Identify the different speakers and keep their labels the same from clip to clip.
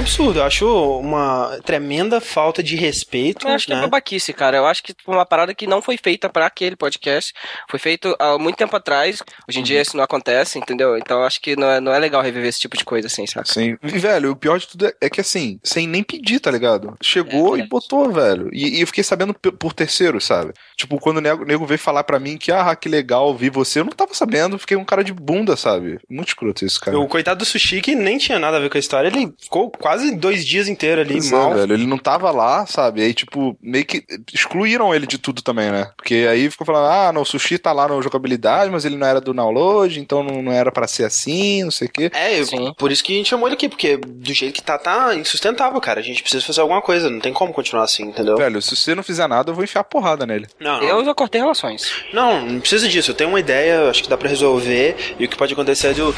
Speaker 1: absurdo. Eu acho uma tremenda falta de respeito.
Speaker 2: Eu acho que é
Speaker 1: né?
Speaker 2: babaquice, cara. Eu acho que foi uma parada que não foi feita pra aquele podcast. Foi feito há muito tempo atrás. Hoje em
Speaker 1: Uhum.
Speaker 2: dia isso não acontece, entendeu? Então eu acho que não é, não é legal reviver esse tipo de coisa assim, saca?
Speaker 3: Sim. E, velho, o pior de tudo é, é que assim, sem nem pedir, tá ligado? Chegou
Speaker 2: É,
Speaker 3: e botou, velho. E, e eu fiquei sabendo por terceiro, sabe? Tipo, quando o nego, nego veio falar pra mim que, ah, que legal ouvir você, eu não tava sabendo, fiquei um cara de bunda, sabe? Muito escroto isso, cara.
Speaker 1: O coitado do Sushi, que nem tinha nada a ver com a história, ele ficou quase dois dias inteiros ali,
Speaker 3: Pois é,
Speaker 1: mal.
Speaker 3: velho, ele não tava lá, sabe? Aí, tipo, meio que excluíram ele de tudo também, né? Porque aí ficou falando, ah, não, o sushi tá lá no jogabilidade, mas ele não era do download, então não, não era pra ser assim, não sei o quê.
Speaker 1: É,
Speaker 2: Sim.
Speaker 1: por isso que a gente chamou ele aqui, porque do jeito que tá, tá insustentável, cara. A gente precisa fazer alguma coisa, não tem como continuar assim, entendeu?
Speaker 3: Velho, se você não fizer nada, eu vou enfiar porrada nele.
Speaker 1: Não, não.
Speaker 2: Eu já cortei relações.
Speaker 1: Não, não precisa disso. Eu tenho uma ideia, acho que dá pra resolver. E o que pode acontecer é do.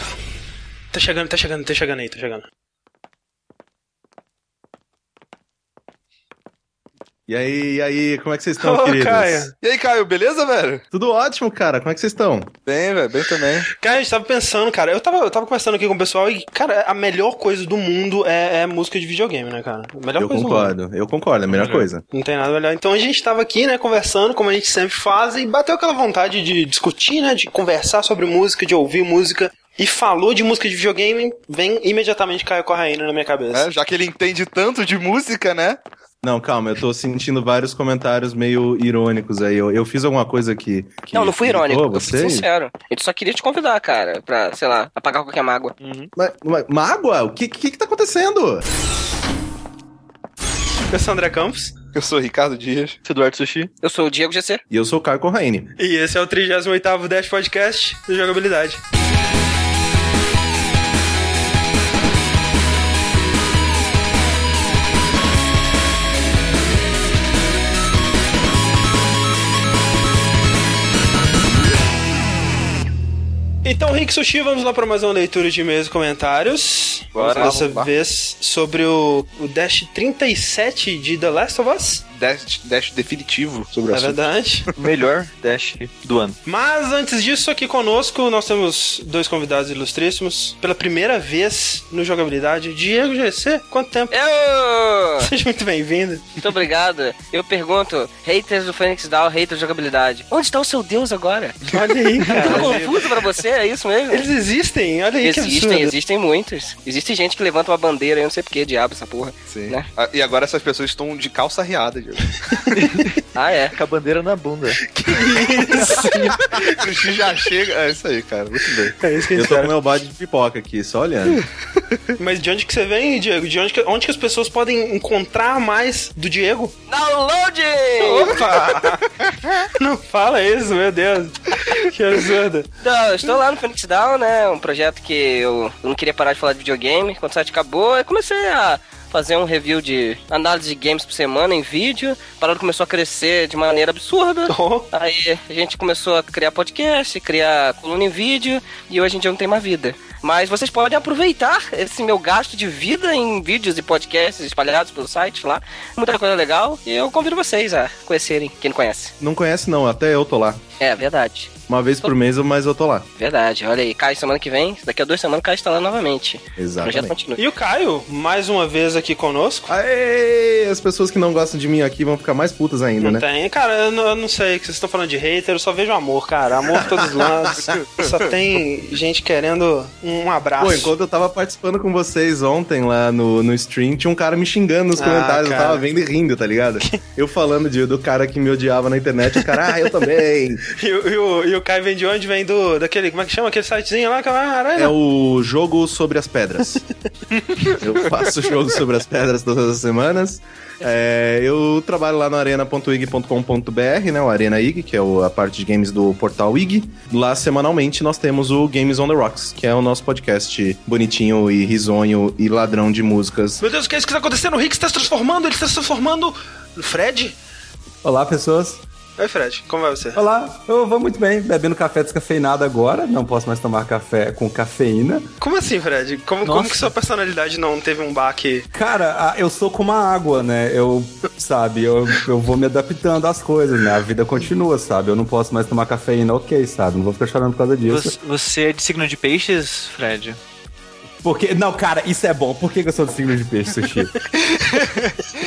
Speaker 1: Tá chegando, tá chegando, tá chegando aí, tá chegando.
Speaker 4: E aí, e aí, como é que vocês estão,
Speaker 1: Ô,
Speaker 4: queridos?
Speaker 1: Caio.
Speaker 3: E aí, Caio, beleza, velho?
Speaker 4: Tudo ótimo, cara. Como é que vocês estão?
Speaker 3: Bem, velho, bem também.
Speaker 1: Cara, a gente tava pensando, cara. Eu tava, eu tava conversando aqui com o pessoal e, cara, a melhor coisa do mundo é, é música de videogame, né, cara? A melhor
Speaker 4: Eu
Speaker 1: coisa do mundo.
Speaker 4: concordo, eu concordo, é a melhor coisa.
Speaker 1: Não tem nada melhor. Então a gente tava aqui, né, conversando, como a gente sempre faz, e bateu aquela vontade de discutir, né, de conversar sobre música, de ouvir música. E falou de música de videogame, vem imediatamente Caio Corraine na minha cabeça.
Speaker 3: É, já que ele entende tanto de música, né?
Speaker 4: Não, calma, eu tô sentindo vários comentários meio irônicos aí. Eu, eu fiz alguma coisa que. que
Speaker 2: não, não fui irônico. Eu fui sincero. Eu só queria te convidar, cara, pra, sei lá, apagar qualquer mágoa.
Speaker 4: Mas, mas, mágoa? O que, que que tá acontecendo?
Speaker 1: Eu sou o André Campos,
Speaker 3: Eu sou o Ricardo Dias.
Speaker 5: Eduardo Sushi.
Speaker 2: Eu sou o Diego GC.
Speaker 4: E eu sou o Caio Corraine.
Speaker 1: e esse é o 38º Dash Podcast do Jogabilidade. Então, Rick Sushi, vamos lá para mais uma leitura de e-mails e comentários.
Speaker 3: Bora.
Speaker 1: Dessa
Speaker 3: Vamos lá.
Speaker 1: vez sobre o, o Dash 37 de The Last of Us.
Speaker 3: Dash, dash definitivo sobre o
Speaker 1: É
Speaker 3: assunto.
Speaker 1: verdade.
Speaker 5: O melhor dash do ano.
Speaker 1: Mas antes disso, aqui conosco nós temos dois convidados ilustríssimos. Pela primeira vez no Jogabilidade, Diego GC. Quanto tempo?
Speaker 2: Eu!
Speaker 1: Seja muito bem-vindo.
Speaker 2: Muito obrigado. Eu pergunto, haters do Phoenix Down, haters de jogabilidade. Onde está o seu Deus agora?
Speaker 1: Olha aí, cara.
Speaker 2: confuso pra você? É isso mesmo?
Speaker 1: Eles existem, olha aí que
Speaker 2: Existem, existem muitos. Existe gente que levanta uma bandeira, eu não sei por que diabo essa porra.
Speaker 3: Sim.
Speaker 2: Né?
Speaker 3: Ah, E agora essas pessoas estão de calça riada,
Speaker 2: Ah, é.
Speaker 5: Com a bandeira na bunda.
Speaker 3: o sushi já chega. É isso aí, cara. Muito bem.
Speaker 1: É isso que a
Speaker 4: Eu tô com meu bode de pipoca aqui, só olhando.
Speaker 1: Mas de onde que você vem, Diego? De onde que, onde que as pessoas podem encontrar mais do Diego?
Speaker 2: Download!
Speaker 1: Opa! Não fala isso, meu Deus. Que absurdo.
Speaker 2: Então, eu estou lá no Phoenix Down, né? Um projeto que eu não queria parar de falar de videogame. Quando o site acabou, eu comecei a fazer um review de análise de games por semana em vídeo. A parada começou a crescer de maneira absurda.
Speaker 1: Oh,
Speaker 2: Aí a gente começou a criar podcast, criar coluna em vídeo e hoje em dia não tenho mais vida. Mas vocês podem aproveitar esse meu gasto de vida em vídeos e podcasts espalhados pelo site lá. Muita coisa legal. E eu convido vocês a conhecerem, quem não conhece.
Speaker 4: Não conhece, não, até eu tô lá.
Speaker 2: É, verdade.
Speaker 4: Uma vez por mês, mas eu tô lá.
Speaker 2: Verdade. Olha aí, cai semana que vem. Daqui a duas semanas cai está lá novamente. O projeto
Speaker 4: Exatamente.
Speaker 2: continua.
Speaker 1: E o Caio, mais uma vez aqui conosco.
Speaker 4: Aê! As pessoas que não gostam de mim aqui vão ficar mais putas ainda,
Speaker 1: Não
Speaker 4: né?
Speaker 1: tem. Cara, eu não, eu não sei que vocês estão falando de hater, eu só vejo amor, cara. Amor por todos os lados. só tem gente querendo um abraço.
Speaker 4: Pô, enquanto eu tava participando com vocês ontem lá no, no stream, tinha um cara me xingando nos
Speaker 1: Ah,
Speaker 4: comentários, eu
Speaker 1: cara.
Speaker 4: tava vendo e rindo, tá ligado? eu falando de, do cara que me odiava na internet, o cara, ah, eu também.
Speaker 1: E, o- e o, e o Caio vem de onde? Vem do. daquele. Como é que chama? Aquele sitezinho lá? Caralho.
Speaker 4: É o jogo sobre as pedras. eu faço jogo sobre as pedras todas as semanas. É, eu trabalho lá no arena.ig.com.br, né? O Arena IG, que é o- a parte de games do portal IG. Lá, semanalmente, nós temos o Games on the Rocks, que é o nosso podcast bonitinho e risonho e ladrão de músicas.
Speaker 1: Meu Deus, o que é isso que tá acontecendo? O Rick está se transformando, ele está se transformando. no Fred?
Speaker 6: Olá, pessoas.
Speaker 1: Oi, Fred, como vai você?
Speaker 6: Olá, eu vou muito bem, bebendo café descafeinado agora. Não posso mais tomar café com cafeína.
Speaker 1: Como assim, Fred? Como, como que sua personalidade não teve um baque?
Speaker 6: Cara, eu sou como a água, né? Eu, sabe, eu, eu vou me adaptando às coisas, né? A vida continua, sabe? Eu não posso mais tomar cafeína, ok, sabe? Não vou ficar chorando por causa disso.
Speaker 5: Você, você é de signo de peixes, Fred?
Speaker 6: Porque, não, cara, isso é bom. Por que, que eu sou do signo de peixe, Sushi?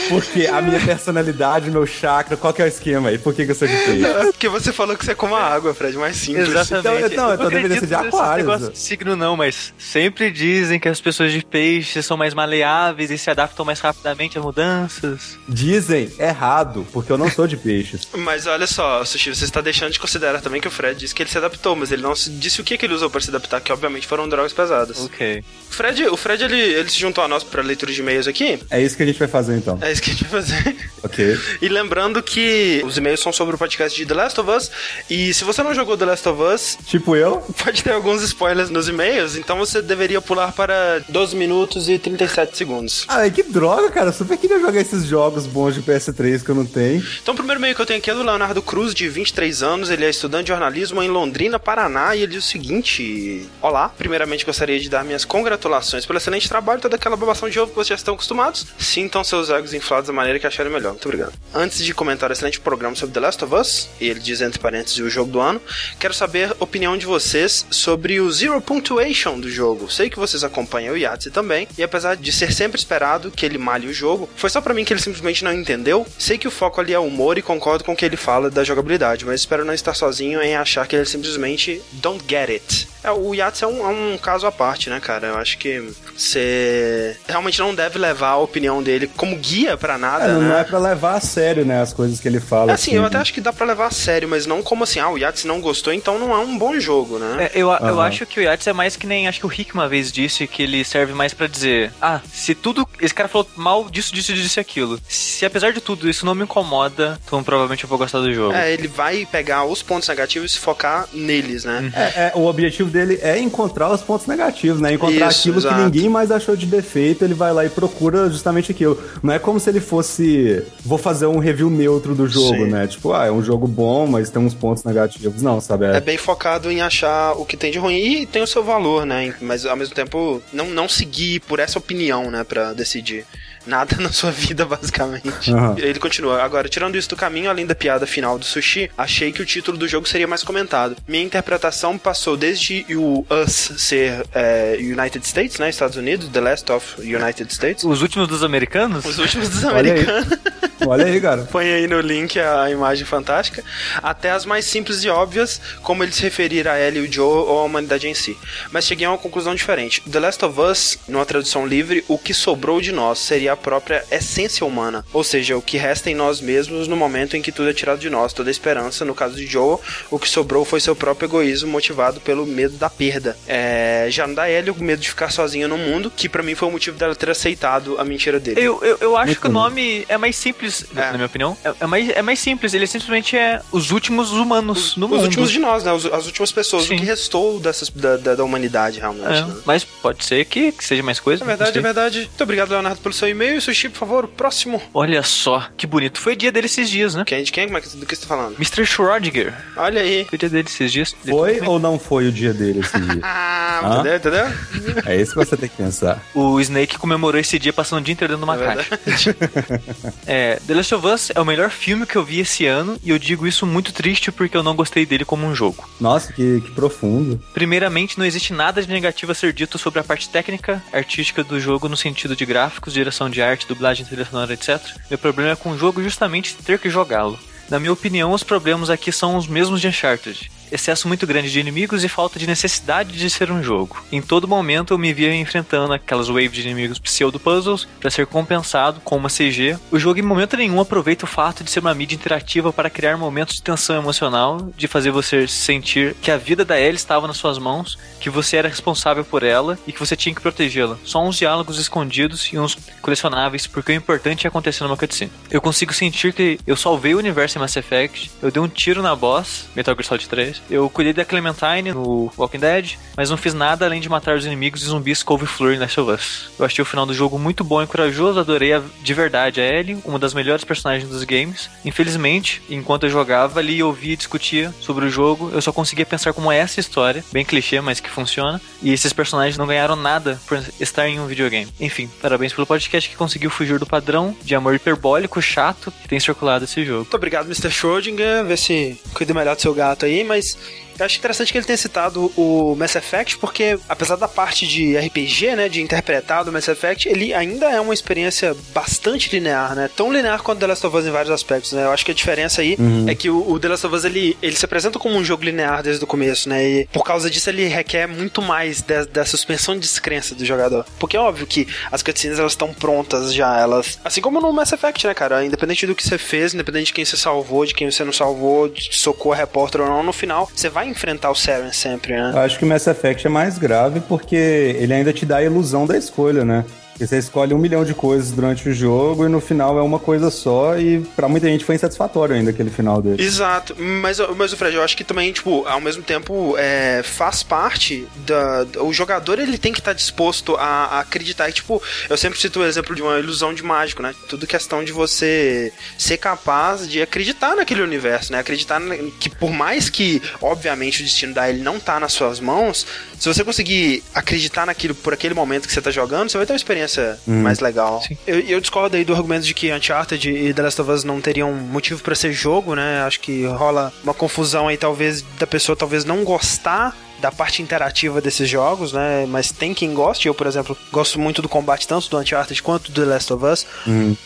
Speaker 6: Porque a minha personalidade, meu chakra, qual que é o esquema aí? Por que, que eu sou de peixe?
Speaker 1: Porque você falou que você é como a água, Fred, mais simples.
Speaker 6: Então,
Speaker 5: Exatamente.
Speaker 6: não, então deveria ser de
Speaker 5: acredito nesses
Speaker 6: aquários.
Speaker 5: negócios de signo não, mas sempre dizem que as pessoas de peixe são mais maleáveis e se adaptam mais rapidamente a mudanças.
Speaker 6: Dizem errado, porque eu não sou de peixes.
Speaker 1: Mas olha só, Sushi, você está deixando de considerar também que o Fred disse que ele se adaptou, mas ele não se- disse o que, que ele usou para se adaptar, que obviamente foram drogas pesadas.
Speaker 5: Ok.
Speaker 1: O Fred, o Fred ele, ele se juntou a nós para leitura de e-mails aqui.
Speaker 6: É isso que a gente vai fazer então.
Speaker 1: É isso que a gente vai fazer.
Speaker 6: Ok?
Speaker 1: E lembrando que os e-mails são sobre o podcast de The Last of Us. E se você não jogou The Last of Us,
Speaker 6: Tipo eu?
Speaker 1: pode ter alguns spoilers nos e-mails, então você deveria pular para 12 minutos e 37 segundos.
Speaker 6: Ai, que droga, cara. Eu super queria jogar esses jogos bons de PS3 que eu não tenho.
Speaker 1: Então, o primeiro e-mail que eu tenho aqui é do Leonardo Cruz, de 23 anos. Ele é estudante de jornalismo em Londrina, Paraná. E ele diz o seguinte: Olá, primeiramente gostaria de dar minhas congratulações pelo excelente trabalho, toda aquela babação de ovo que vocês já estão acostumados. Sintam seus egos inflados da maneira que acharem melhor. Muito obrigado. Antes de comentar o excelente programa sobre The Last of Us, e ele diz entre parênteses o jogo do ano, quero saber a opinião de vocês sobre o Zero Punctuation do jogo. Sei que vocês acompanham o Yahtzee também, e apesar de ser sempre esperado que ele malhe o jogo, foi só pra mim que ele simplesmente não entendeu. Sei que o foco ali é humor e concordo com o que ele fala da jogabilidade, mas espero não estar sozinho em achar que ele simplesmente don't get it. É, o Yahtzee é um, é um caso à parte, né, cara? Eu acho que você realmente não deve levar a opinião dele como guia pra nada,
Speaker 6: É, não,
Speaker 1: né?
Speaker 6: não é pra levar a sério, né, as coisas que ele fala.
Speaker 1: É, assim, eu até acho que dá pra levar a sério, mas não como assim, ah, o Yahtzee não gostou, então não é um bom jogo, né?
Speaker 5: É, eu, eu
Speaker 6: Aham.
Speaker 5: acho que o Yates é mais que nem acho que o Rick uma vez disse que ele serve mais pra dizer: Ah, se tudo. Esse cara falou mal disso, disso, disso e aquilo. Se apesar de tudo isso não me incomoda, então provavelmente eu vou gostar do jogo.
Speaker 1: É, ele vai pegar os pontos negativos e se focar neles, né?
Speaker 6: É, é, o objetivo dele é encontrar os pontos negativos, né? Encontrar aquilo
Speaker 1: exato.
Speaker 6: que ninguém mais achou de defeito, ele vai lá e procura justamente aquilo. Não é como se ele fosse. Vou fazer um review neutro do jogo,
Speaker 1: Sim.
Speaker 6: né? Tipo, ah, é um jogo bom, mas tem uns pontos negativos. Não, sabe?
Speaker 1: É
Speaker 6: É,
Speaker 1: bem focado em achar o que tem de ruim e tem o seu valor, né? Mas ao mesmo tempo, não, não seguir por essa opinião, né? Pra decidir nada na sua vida, basicamente.
Speaker 6: Aham.
Speaker 1: Ele continua. Agora, tirando isso do caminho, além da piada final do sushi, achei que o título do jogo seria mais comentado. Minha interpretação passou desde o Us ser é, United States, né? Estados Unidos, The Last of United States.
Speaker 5: Os últimos dos americanos?
Speaker 1: Os últimos dos
Speaker 6: Olha aí.
Speaker 1: americanos.
Speaker 6: Olha aí, cara.
Speaker 1: Põe aí no link a imagem fantástica. Até as mais simples e óbvias, como ele se referir a Ellie e o Joe ou a humanidade em si. Mas cheguei a uma conclusão diferente. The Last of Us, numa tradução livre, o que sobrou de nós seria a própria essência humana. Ou seja, o que resta em nós mesmos no momento em que tudo é tirado de nós, toda a esperança. No caso de Joe, o que sobrou foi seu próprio egoísmo motivado pelo medo da perda. É, já da Ellie, o medo de ficar sozinha no mundo, que pra mim foi o motivo dela ter aceitado a mentira dele.
Speaker 5: Eu, eu, eu acho
Speaker 6: Muito
Speaker 5: que o nome é mais simples,
Speaker 1: É.
Speaker 5: na minha opinião. É, é mais, é mais simples, ele simplesmente é os últimos humanos no
Speaker 1: Os
Speaker 5: mundo.
Speaker 1: últimos de nós, né? Os- as últimas pessoas,
Speaker 5: Sim.
Speaker 1: o que restou dessas, da, da, da humanidade, realmente.
Speaker 5: É,
Speaker 1: né?
Speaker 5: mas pode ser que, que seja mais coisa.
Speaker 1: É verdade, é verdade. Muito obrigado, Leonardo, pelo seu e-mail. Sushi, por favor, o próximo.
Speaker 5: Olha só, que bonito. Foi dia dele esses dias, né?
Speaker 1: Quem, de quem? Como é que, do que você tá falando?
Speaker 5: Mr. Schrödinger.
Speaker 1: Olha aí.
Speaker 5: Foi dia dele esses dias.
Speaker 6: Foi ou não foi o dia dele esse dia?
Speaker 1: Ah, entendeu? Entendeu?
Speaker 6: É isso que você tem que pensar.
Speaker 5: O Snake comemorou esse dia passando o dia inteiro dentro de uma
Speaker 1: É
Speaker 5: caixa. É, The Last of Us é o melhor filme que eu vi esse ano e eu digo isso muito triste porque eu não gostei dele como um jogo.
Speaker 6: Nossa, que, que profundo.
Speaker 5: Primeiramente, não existe nada de negativo a ser dito sobre a parte técnica, artística do jogo no sentido de gráficos, direção de arte, dublagem, trilha sonora, etc. Meu problema é com o jogo justamente ter que jogá-lo. Na minha opinião, os problemas aqui são os mesmos de Uncharted. Excesso muito grande de inimigos e falta de necessidade de ser um jogo. Em todo momento eu me via enfrentando aquelas waves de inimigos pseudo-puzzles para ser compensado com uma CG. O jogo em momento nenhum aproveita o fato de ser uma mídia interativa para criar momentos de tensão emocional, de fazer você sentir que a vida da Ellie estava nas suas mãos, que você era responsável por ela e que você tinha que protegê-la. Só uns diálogos escondidos e uns colecionáveis, porque o importante é acontecer numa cutscene. Eu consigo sentir que eu salvei o universo em Mass Effect, eu dei um tiro na boss, Metal Gear Solid 3, eu cuidei da Clementine no Walking Dead, mas não fiz nada além de matar os inimigos e zumbis couve-flor em Last of Us. Eu achei o final do jogo muito bom e corajoso, adorei a- de verdade a Ellie, uma das melhores personagens dos games. Infelizmente, enquanto eu jogava ali, ouvia e discutia sobre o jogo, eu só conseguia pensar como é essa história, bem clichê, mas que funciona, e esses personagens não ganharam nada por estar em um videogame. Enfim, parabéns pelo podcast que conseguiu fugir do padrão de amor hiperbólico chato que tem circulado esse jogo.
Speaker 1: Muito obrigado, Mr. Schrödinger. Vê se cuida melhor do seu gato aí, mas es Eu acho interessante que ele tenha citado o Mass Effect, porque apesar da parte de RPG, né, de interpretar do Mass Effect, ele ainda é uma experiência bastante linear, né? Tão linear quanto The Last of Us em vários aspectos, né? Eu acho que a diferença aí
Speaker 6: Uhum.
Speaker 1: é que o, o The Last of Us, ele, ele se apresenta como um jogo linear desde o começo, né? E por causa disso ele requer muito mais de- da suspensão de descrença do jogador. Porque é óbvio que as cutscenes, elas estão prontas já, elas... Assim como no Mass Effect, né, cara? Independente do que você fez, independente de quem você salvou, de quem você não salvou, de socou a repórter ou não, no final, você vai enfrentar o Saren sempre, né?
Speaker 6: Acho que o Mass Effect é mais grave porque ele ainda te dá a ilusão da escolha, né? Você escolhe um milhão de coisas durante o jogo e no final é uma coisa só e pra muita gente foi insatisfatório ainda aquele final dele.
Speaker 1: Exato, mas, mas o Fred, eu acho que também, tipo, ao mesmo tempo, é, faz parte da. O jogador ele tem que estar disposto a, a acreditar. E, tipo, eu sempre cito o exemplo de uma ilusão de mágico, né? Tudo questão de você ser capaz de acreditar naquele universo, né? Acreditar que por mais que, obviamente, o destino da ele não tá nas suas mãos, se você conseguir acreditar naquilo por aquele momento que você tá jogando, você vai ter uma experiência mais legal.
Speaker 5: Sim.
Speaker 1: Eu, eu discordo aí do argumento de que Uncharted e The Last of Us não teriam motivo pra ser jogo, né? Acho que rola uma confusão aí, talvez, da pessoa talvez não gostar da parte interativa desses jogos, né? Mas tem quem goste. Eu, por exemplo, gosto muito do combate tanto do Uncharted quanto do The Last of Us.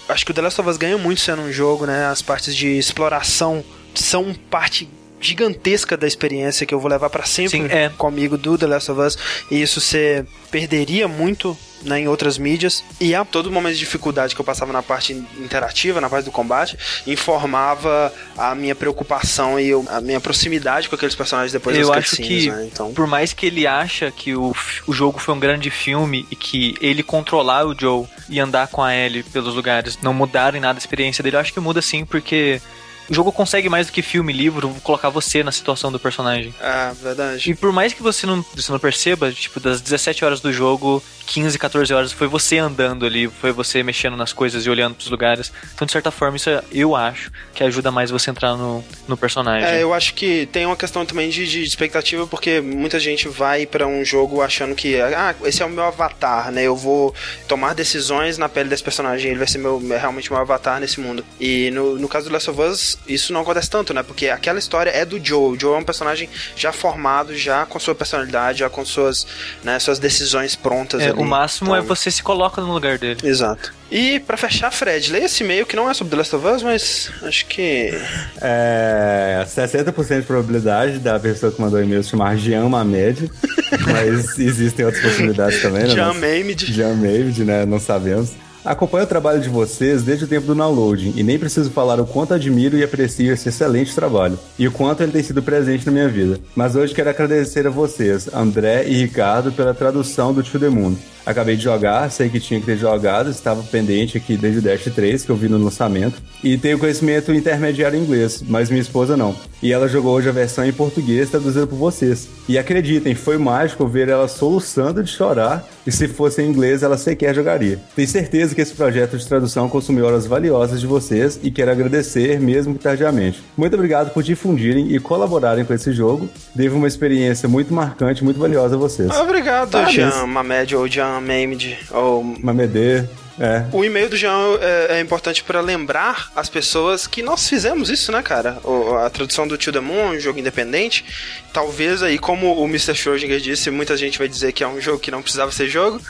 Speaker 1: Acho que o The Last of Us ganha muito sendo um jogo, né? As partes de exploração são parte gigantesca da experiência que eu vou levar pra sempre
Speaker 5: Sim, é.
Speaker 1: comigo do The Last of Us e isso você perderia muito né, em outras mídias e a todo momento de dificuldade que eu passava na parte interativa, na parte do combate, informava a minha preocupação e eu- a minha proximidade com aqueles personagens depois
Speaker 5: eu
Speaker 1: das
Speaker 5: acho
Speaker 1: cutscenes,
Speaker 5: que,
Speaker 1: né? Então,
Speaker 5: por mais que ele acha que o, o jogo foi um grande filme e que ele controlar o Joe e andar com a Ellie pelos lugares não mudarem nada a experiência dele, eu acho que muda sim, porque o jogo consegue mais do que filme e livro colocar você na situação do personagem.
Speaker 1: é verdade.
Speaker 5: E por mais que você não, você não perceba, tipo, das 17 horas do jogo, 15, 14 horas foi você andando ali, foi você mexendo nas coisas e olhando pros lugares. Então, de certa forma, isso é- eu acho que ajuda mais você entrar no, no personagem.
Speaker 1: É, eu acho que tem uma questão também de, de expectativa, porque muita gente vai pra um jogo achando que, ah, esse é o meu avatar, né? Eu vou tomar decisões na pele desse personagem, ele vai ser meu, realmente meu avatar nesse mundo. E no, no caso do Last of Us, isso não acontece tanto, né? Porque aquela história é do Joe. O Joe é um personagem já formado, já com sua personalidade, já com suas, né, suas decisões prontas.
Speaker 5: É,
Speaker 1: ali.
Speaker 5: o máximo é
Speaker 1: Então,
Speaker 5: você se coloca no lugar dele.
Speaker 1: Exato. E pra fechar, Fred, leia esse e-mail que não é sobre The Last of Us, mas acho que.
Speaker 6: É 60% de probabilidade da pessoa que mandou o e-mail se chamar Jean Mamed, mas existem outras possibilidades também, né?
Speaker 1: Jean Mamed.
Speaker 6: Jean Mamed, né? Não sabemos. Acompanho o trabalho de vocês desde o tempo do downloading e nem preciso falar o quanto admiro e aprecio esse excelente trabalho e o quanto ele tem sido presente na minha vida. Mas hoje quero agradecer a vocês, André e Ricardo, pela tradução do To The Moon. Acabei de jogar, sei que tinha que ter jogado, estava pendente aqui desde o Dash 3, que eu vi no lançamento, e tenho conhecimento intermediário em inglês, mas minha esposa não. E ela jogou hoje a versão em português traduzida por vocês. E acreditem, foi mágico ver ela soluçando de chorar, e se fosse em inglês ela sequer jogaria. Tenho certeza que esse projeto de tradução consumiu horas valiosas de vocês e quero agradecer, mesmo que tardiamente. Muito obrigado por difundirem e colaborarem com esse jogo. Devo uma experiência muito marcante, muito valiosa a vocês.
Speaker 1: Obrigado,
Speaker 6: Parabéns.
Speaker 1: Jean Mamed ou Jean Mamed ou
Speaker 6: Mamedê, é.
Speaker 1: O e-mail do Jean é, é importante para lembrar as pessoas que nós fizemos isso, né, cara? O- a tradução do To The Moon, um jogo independente. Talvez aí, como o Mr. Schrödinger disse, muita gente vai dizer que é um jogo que não precisava ser jogo,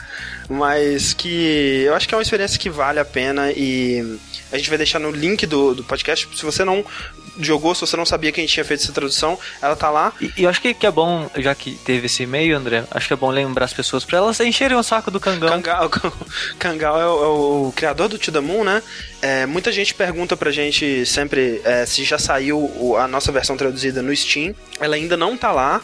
Speaker 1: mas que eu acho que é uma experiência que vale a pena e a gente vai deixar no link do, do podcast. Se você não jogou, se você não sabia que a gente tinha feito essa tradução, ela tá lá.
Speaker 5: E, e eu acho que, que é bom, já que teve esse e-mail, André, acho que é bom lembrar as pessoas pra elas encherem o saco do Kangão.
Speaker 1: Kangal, Kangal é, o, é o criador do To The Moon, né? É, muita gente pergunta pra gente sempre é, se já saiu a nossa versão traduzida no Steam. Ela ainda não tá lá.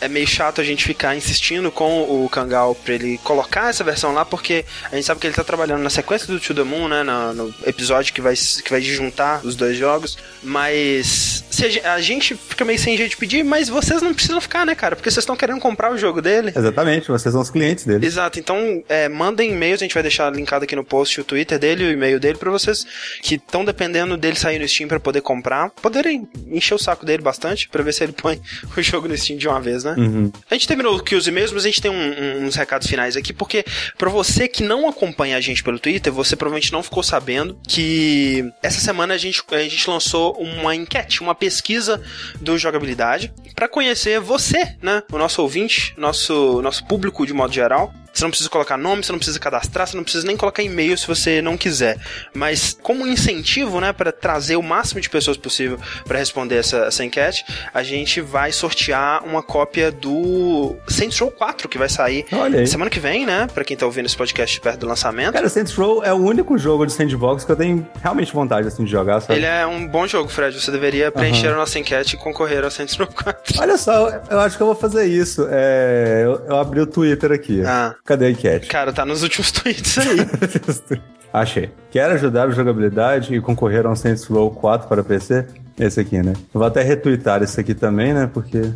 Speaker 1: É meio chato a gente ficar insistindo com o Kangal pra ele colocar essa versão lá, porque a gente sabe que ele tá trabalhando na sequência do To The Moon, né? na- no episódio que vai, que vai juntar os dois jogos. Mas se a, a gente fica meio sem jeito de pedir, mas vocês não precisam ficar, né, cara? Porque vocês estão querendo comprar o jogo dele.
Speaker 6: Exatamente, vocês são os clientes dele.
Speaker 1: Exato, então é, mandem e-mails, a gente vai deixar linkado aqui no post o Twitter dele, o e-mail dele, pra vocês que estão dependendo dele sair no Steam pra poder comprar, poderem encher o saco dele bastante, pra ver se ele põe o jogo no Steam de uma vez, né? Né?
Speaker 6: Uhum.
Speaker 1: A gente terminou o Kills mesmo, mas a gente tem um- um- uns recados finais aqui, porque pra você que não acompanha a gente pelo Twitter, você provavelmente não ficou sabendo que essa semana a gente, a gente lançou uma enquete, uma pesquisa do jogabilidade, pra conhecer você, né? O nosso ouvinte, nosso, nosso público de modo geral. Você não precisa colocar nome, você não precisa cadastrar, você não precisa nem colocar e-mail se você não quiser. Mas como incentivo, né, para trazer o máximo de pessoas possível para responder essa, essa enquete, a gente vai sortear uma cópia do Saints Row 4 que vai sair semana que vem, né? Pra quem tá ouvindo esse podcast perto do lançamento.
Speaker 6: Cara, Saints Row é o único jogo de sandbox que eu tenho realmente vontade assim, de jogar, sabe?
Speaker 1: Ele é um bom jogo, Fred. Você deveria preencher a nossa enquete e concorrer ao Saints Row 4.
Speaker 6: Olha só, eu- eu acho que eu vou fazer isso. É, eu, eu abri o Twitter aqui.
Speaker 1: Ah.
Speaker 6: Cadê a enquete?
Speaker 1: Cara, tá nos últimos tweets aí.
Speaker 6: Achei. Quer ajudar a jogabilidade e concorrer a um Saints Row 4 para PC? Esse aqui, né? Vou até retweetar esse aqui também, né? Porque.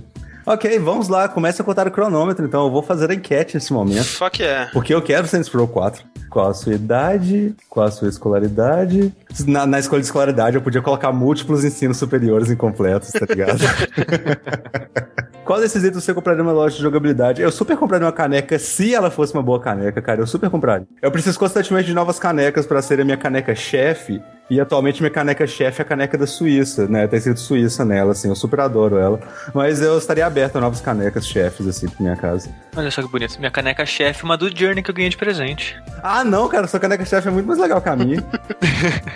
Speaker 6: Ok, vamos lá. Comece a contar o cronômetro, então. Eu vou fazer a enquete nesse momento.
Speaker 1: Fuck yeah.
Speaker 6: Porque eu quero Saints Row 4. Qual a sua idade? Qual a sua escolaridade? Na, na escolha de escolaridade, eu podia colocar múltiplos ensinos superiores incompletos, tá ligado? Qual desses itens você compraria numa loja de jogabilidade? Eu super compraria uma caneca se ela fosse uma boa caneca, cara. Eu super compraria. Eu preciso constantemente de novas canecas pra ser a minha caneca chefe. E atualmente minha caneca chefe é a caneca da Suíça, né? Tá escrito Suíça nela, assim. Eu super adoro ela. Mas eu estaria aberto a novas canecas chefes, assim, pra minha casa.
Speaker 5: Olha só que bonito. Minha caneca chefe, uma do Journey que eu ganhei de presente.
Speaker 6: Ah, não, cara. Sua caneca chefe é muito mais legal que a minha.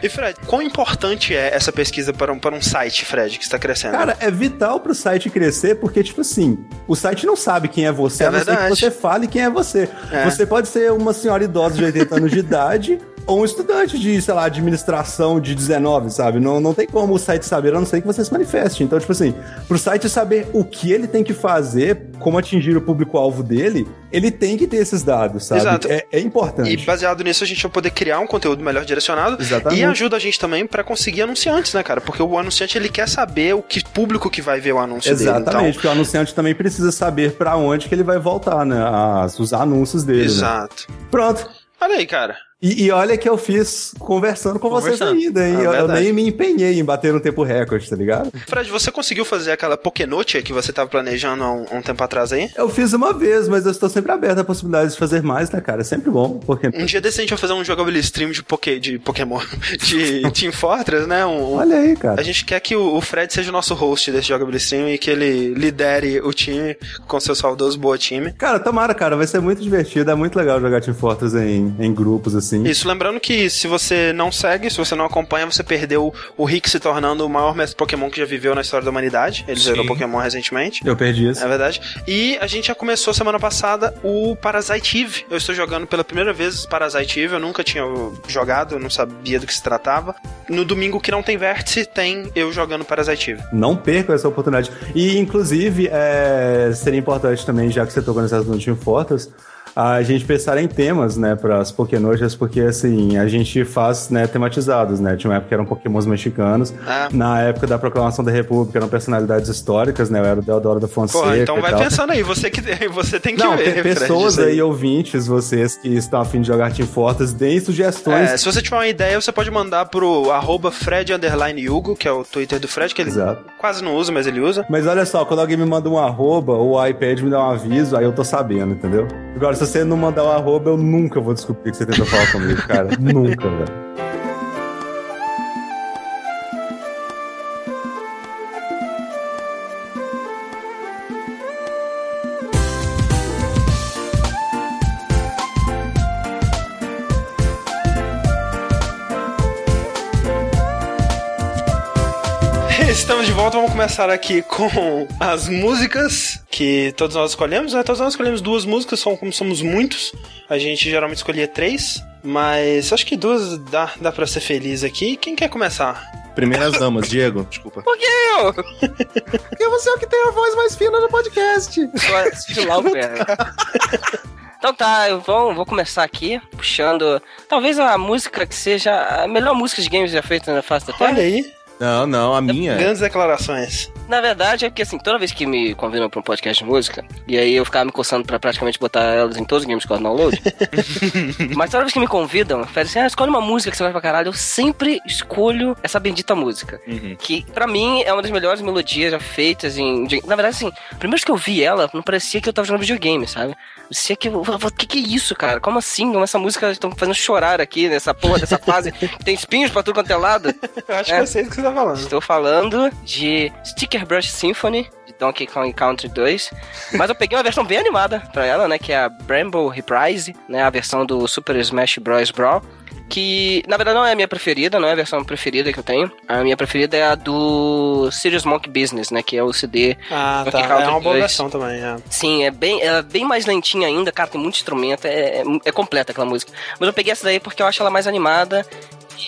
Speaker 1: E Fred, quão importante é essa pesquisa para um, para um site, Fred, que está crescendo?
Speaker 6: Cara, é vital pro site crescer, porque, tipo assim, o site não sabe quem é você,
Speaker 1: É
Speaker 6: a não ser que você fale quem é você.
Speaker 1: É.
Speaker 6: Você pode ser uma senhora idosa de 80 anos de idade. Ou um estudante de, sei lá, administração de 19, sabe? Não, não tem como o site saber, a não ser que você se manifeste. Então, tipo assim, pro site saber o que ele tem que fazer, como atingir o público-alvo dele, ele tem que ter esses dados, sabe?
Speaker 1: Exato.
Speaker 6: É, é importante.
Speaker 1: E baseado nisso, a gente vai poder criar um conteúdo melhor direcionado.
Speaker 6: Exatamente.
Speaker 1: E ajuda a gente também para conseguir anunciantes, né, cara? Porque o anunciante ele quer saber o que público que vai ver o anúncio dele.
Speaker 6: Exatamente, porque o anunciante também precisa saber pra onde que ele vai voltar, né? As, os anúncios
Speaker 1: Então,
Speaker 6: dele. né?
Speaker 1: exato.
Speaker 6: Pronto.
Speaker 1: Olha aí, cara.
Speaker 6: E, e olha que eu fiz conversando com vocês
Speaker 5: Conversando.
Speaker 6: ainda, hein?
Speaker 1: Ah,
Speaker 6: eu, eu nem me empenhei em bater um tempo recorde, tá ligado?
Speaker 1: Fred, você conseguiu fazer aquela Pokénote que você tava planejando há um, um tempo atrás aí?
Speaker 6: Eu fiz uma vez, mas eu estou sempre aberto à possibilidade de fazer mais, né, cara? É sempre bom, porque...
Speaker 1: Um dia desse a gente vai fazer um jogabilidade stream de, poké, de Pokémon, de Team Fortress, né? Um-
Speaker 6: Olha aí, cara.
Speaker 1: A gente quer que o o Fred seja o nosso host desse jogabilidade stream e que ele lidere o time com seu saudoso boa time.
Speaker 6: Cara, tomara, cara, vai ser muito divertido, é muito legal jogar Team Fortress em, em grupos, assim.
Speaker 1: Isso, lembrando que se você não segue, se você não acompanha, você perdeu o Rick se tornando o maior mestre Pokémon que já viveu na história da humanidade. Ele zerou Pokémon recentemente.
Speaker 6: Eu perdi isso.
Speaker 1: É verdade. E a gente já começou semana passada o Parasite Eve. Eu estou jogando pela primeira vez Parasite Eve. Eu nunca tinha jogado, eu não sabia do que se tratava. No domingo que não tem vértice, tem eu jogando Parasite Eve.
Speaker 6: Não percam essa oportunidade. E, inclusive, é, seria importante também, já que você tocou nesse assunto do Team Fortress, a gente pensar em temas, né, para as Pokénojas, porque, assim, a gente faz, né, tematizados, né? Tinha uma época que eram Pokémons mexicanos.
Speaker 1: Ah.
Speaker 6: Na época da Proclamação da República eram personalidades históricas, né? Eu era o Deodoro da Fonseca
Speaker 1: Porra, então vai pensando aí. Você, que, você tem que
Speaker 6: Não,
Speaker 1: ver,
Speaker 6: tem pessoas aí, ouvintes, vocês que estão a fim de jogar Team Fortress, deem sugestões.
Speaker 1: É, se você tiver uma ideia, você pode mandar pro arroba Fred underline Hugo, que é o Twitter do Fred, que ele
Speaker 6: Exato.
Speaker 1: quase não usa, mas ele usa.
Speaker 6: Mas olha só, quando alguém me manda um arroba, ou o iPad me dá um aviso, aí eu tô sabendo, entendeu? Agora, se você não mandar o arroba, eu nunca vou descobrir que você tentou falar comigo, cara. nunca, velho.
Speaker 1: Volta, vamos começar aqui com as músicas que todos nós escolhemos, né? Todos nós escolhemos duas músicas, como somos muitos, a gente geralmente escolhia três, mas acho que duas dá, dá pra ser feliz aqui. Quem quer começar?
Speaker 4: Primeiras damas, Diego.
Speaker 3: Desculpa.
Speaker 2: Por que eu?
Speaker 4: Porque você é o que tem a voz mais fina no podcast.
Speaker 2: Lá pé. Então tá, eu vou, vou começar aqui, puxando talvez a música que seja a melhor música de games já feita na face da Terra.
Speaker 1: Olha aí,
Speaker 4: Não, não, a minha.
Speaker 1: grandes declarações.
Speaker 2: Na verdade, é porque assim, toda vez que me convidam pra um podcast de música, e aí eu ficava me coçando pra praticamente botar elas em todos os games que eu download. Mas toda vez que me convidam, fazem assim, ah, escolhe uma música que você vai pra caralho, eu sempre escolho essa bendita música.
Speaker 3: Uhum.
Speaker 2: Que pra mim é uma das melhores melodias já feitas em. Na verdade, assim, primeiro que eu vi ela, não parecia que eu tava jogando videogame, sabe? Parecia que. O que, que é isso, cara? Como assim? Como essa música estão fazendo chorar aqui nessa porra dessa fase? Tem espinhos pra tudo quanto é lado?
Speaker 1: Eu acho
Speaker 2: É.
Speaker 1: que eu sei do que você tá falando.
Speaker 2: Estou falando de Sticker Brush Symphony, de Donkey Kong Country 2. Mas eu peguei uma versão bem animada pra ela, né? Que é a Bramble Reprise, né? A versão do Super Smash Bros. Brawl. Que, na verdade, não é a minha preferida, não é a versão preferida que eu tenho. A minha preferida é a do Serious Monkey Business, né? Que é o CD.
Speaker 1: Ah, tá. É uma boa
Speaker 2: 2.
Speaker 1: versão também, é.
Speaker 2: Sim, é bem, é bem mais lentinha ainda, cara, tem muito instrumento, é, é, é completa aquela música. Mas eu peguei essa daí porque eu acho ela mais animada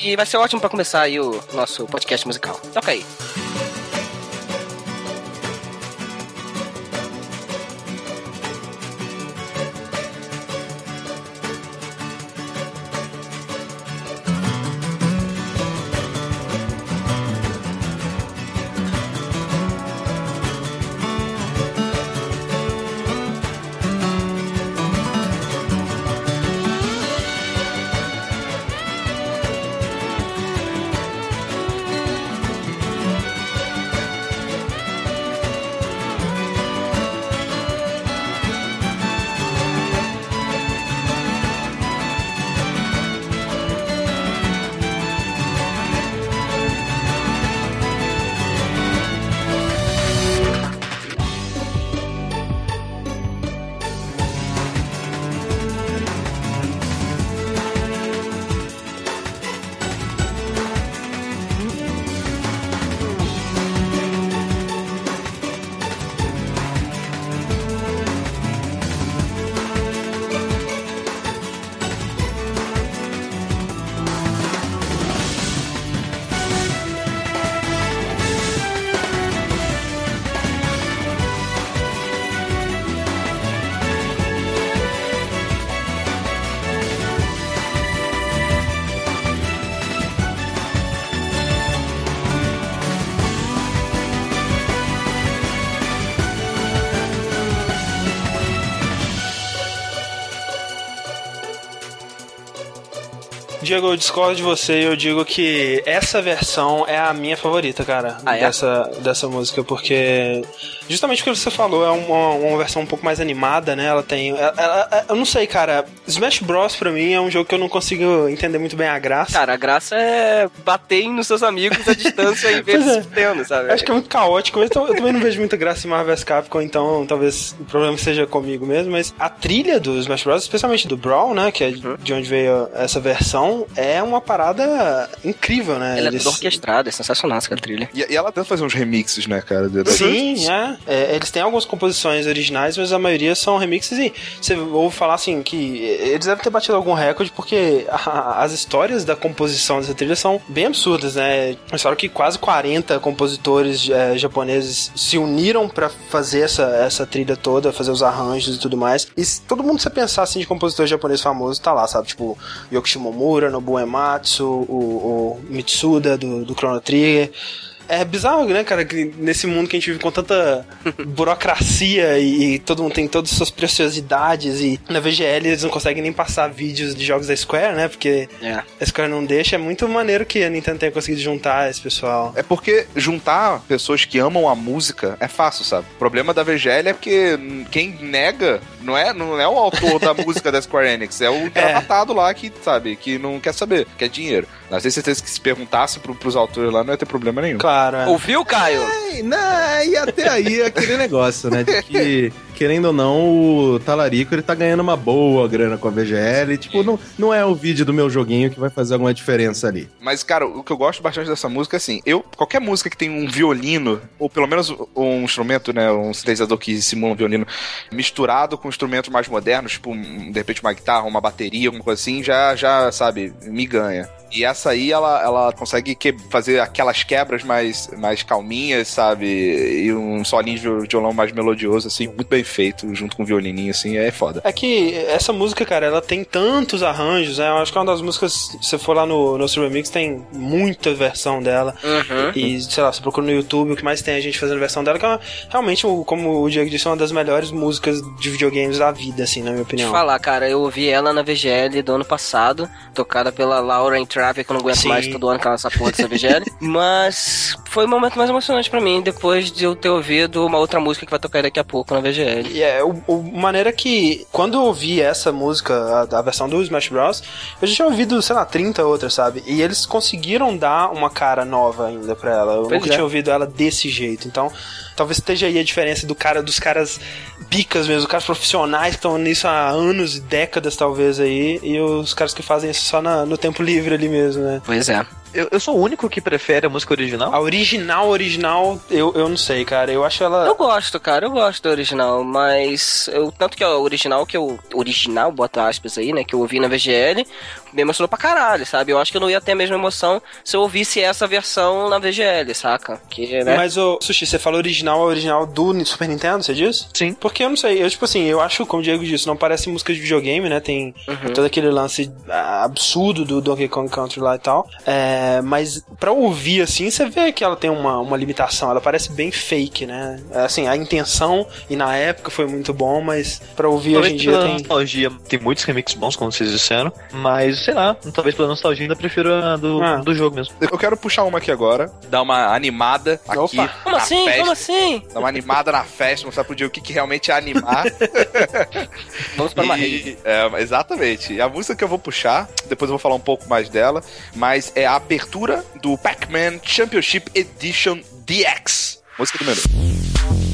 Speaker 2: e vai ser ótimo pra começar aí o nosso podcast musical. Toca aí.
Speaker 1: Diego, eu discordo de você e eu digo que essa versão é a minha favorita, cara,
Speaker 2: Ah, é?
Speaker 1: dessa, dessa música, porque justamente o que você falou, é uma, uma versão um pouco mais animada, né? Ela tem. ela- ela- eu não sei, cara. Smash Bros. pra mim é um jogo que eu não consigo entender muito bem a graça.
Speaker 2: Cara, a graça é bater nos seus amigos à distância e ver eles
Speaker 1: é.
Speaker 2: se fudendo, sabe?
Speaker 1: Acho que é muito caótico, mas eu eu também não vejo muita graça em Marvel vs Capcom, então talvez o problema seja comigo mesmo, mas a trilha do Smash Bros, especialmente do Brawl, né, que é
Speaker 2: Uhum.
Speaker 1: de onde veio essa versão, é uma parada incrível, né?
Speaker 2: Ela é
Speaker 1: Eles-
Speaker 2: toda orquestrada, é sensacional essa trilha.
Speaker 3: E, e ela tenta fazer uns remixes, né, cara?
Speaker 1: Sim, é. É, Eles têm algumas composições originais, mas a maioria são remixes e você ouve falar assim que eles devem ter batido algum recorde porque a- as histórias da composição dessa trilha são bem absurdas, né? Eles falam que quase 40 compositores eh, japoneses se uniram pra fazer essa, essa trilha toda, fazer os arranjos e tudo mais. E se todo mundo você pensar assim de compositor japonês famoso, tá lá, sabe? Tipo, Yoko Shimomura, Nobuo Ematsu, o, o Mitsuda do, do Chrono Trigger. É bizarro, né, cara, que nesse mundo que a gente vive com tanta burocracia e, e todo mundo tem todas as suas preciosidades e na VGL eles não conseguem nem passar vídeos de jogos da Square, né, porque
Speaker 2: É.
Speaker 1: a Square não deixa. É muito maneiro que a Nintendo tenha conseguido juntar esse pessoal.
Speaker 3: É porque juntar pessoas que amam a música é fácil, sabe? O problema da VGL é porque quem nega não é, não é o autor da música da Square Enix, é o gravatado lá que, sabe, que não quer saber, quer dinheiro. Mas tenho certeza que se perguntasse pro, pros autores lá não ia ter problema nenhum.
Speaker 1: Claro, é.
Speaker 2: Ouviu, Caio?
Speaker 4: E, né, e até aí aquele negócio, né? De que, querendo ou não, o Talarico ele tá ganhando uma boa grana com a VGL. Tipo, não, não é o vídeo do meu joguinho que vai fazer alguma diferença ali.
Speaker 3: Mas, cara, o que eu gosto bastante dessa música é assim, eu, qualquer música que tem um violino, ou pelo menos um instrumento, né, um sintetizador que simula um violino, misturado com instrumentos mais modernos, tipo, de repente uma guitarra, uma bateria, alguma coisa assim, já, já, sabe, me ganha. E essa aí, ela, ela consegue que- fazer aquelas quebras mais, mais calminhas, sabe? E um solinho de viol- violão mais melodioso, assim, muito bem feito, junto com o violininho, assim, é foda.
Speaker 1: É que essa música, cara, ela tem tantos arranjos, né? Eu acho que é uma das músicas, se você for lá no nosso remix, tem muita versão dela.
Speaker 2: Uhum.
Speaker 1: E, sei lá, você procura no YouTube, o que mais tem a gente fazendo versão dela, que é uma- realmente, o- como o Diego disse, é uma das melhores músicas de videogames da vida, assim, na minha
Speaker 2: Deixa eu
Speaker 1: opinião.
Speaker 2: falar, cara, eu ouvi ela na VGL do ano passado, tocada pela Laura Entrave, que eu não aguento
Speaker 1: Sim.
Speaker 2: mais todo ano com essa porra dessa VGL. Mas foi o momento mais emocionante pra mim, depois de eu ter ouvido uma outra música que vai tocar daqui a pouco na VGL.
Speaker 1: E é o, o maneira que, quando eu ouvi essa música, a, a versão do Smash Bros., eu já tinha ouvido, sei lá, 30 outras, sabe? E eles conseguiram dar uma cara nova ainda pra ela. Eu
Speaker 2: Pois
Speaker 1: nunca
Speaker 2: é.
Speaker 1: tinha ouvido ela desse jeito. Então, talvez esteja aí a diferença do cara, dos caras picas mesmo, os caras profissionais que estão nisso há anos e décadas, talvez, aí, e os caras que fazem isso só na- no tempo livre ali mesmo, né?
Speaker 2: Pois é.
Speaker 5: Eu, eu sou o único que prefere a música original.
Speaker 1: A original, original, eu, eu não sei, cara. Eu acho ela.
Speaker 2: Eu gosto, cara, eu gosto da original, mas eu, tanto que a original que eu. Original, bota aspas aí, né? Que eu ouvi na VGL, me emocionou pra caralho, sabe? Eu acho que eu não ia ter a mesma emoção se eu ouvisse essa versão na VGL, saca? Que, né?
Speaker 1: Mas, ô, Sushi, você falou original, original do Super Nintendo, você diz?
Speaker 5: Sim.
Speaker 1: Porque eu não sei, eu, tipo assim, eu acho, como o Diego disse, não parece música de videogame, né? Tem todo aquele lance ah, absurdo do Donkey Kong Country lá e tal. É, mas pra ouvir, assim, você vê que ela tem uma, uma limitação, ela parece bem fake, né? Assim, a intenção, e na época foi muito bom, mas pra ouvir hoje em dia tem...
Speaker 5: nostalgia, tem muitos remixes bons, como vocês disseram, mas sei lá, talvez pela nostalgia ainda prefiro a do,
Speaker 1: Ah.
Speaker 5: do jogo mesmo.
Speaker 3: Eu quero puxar uma aqui agora, dar uma animada aqui
Speaker 1: Opa.
Speaker 2: Como
Speaker 3: na
Speaker 2: assim?
Speaker 3: festa.
Speaker 2: Como assim?
Speaker 3: Dar uma animada na festa, mostrar pro Diego o que, que realmente é animar.
Speaker 2: Vamos uma rede.
Speaker 3: E, é, exatamente. E a música que eu vou puxar, depois eu vou falar um pouco mais dela, mas é a abertura do Pac-Man Championship Edition DX. Música do menu.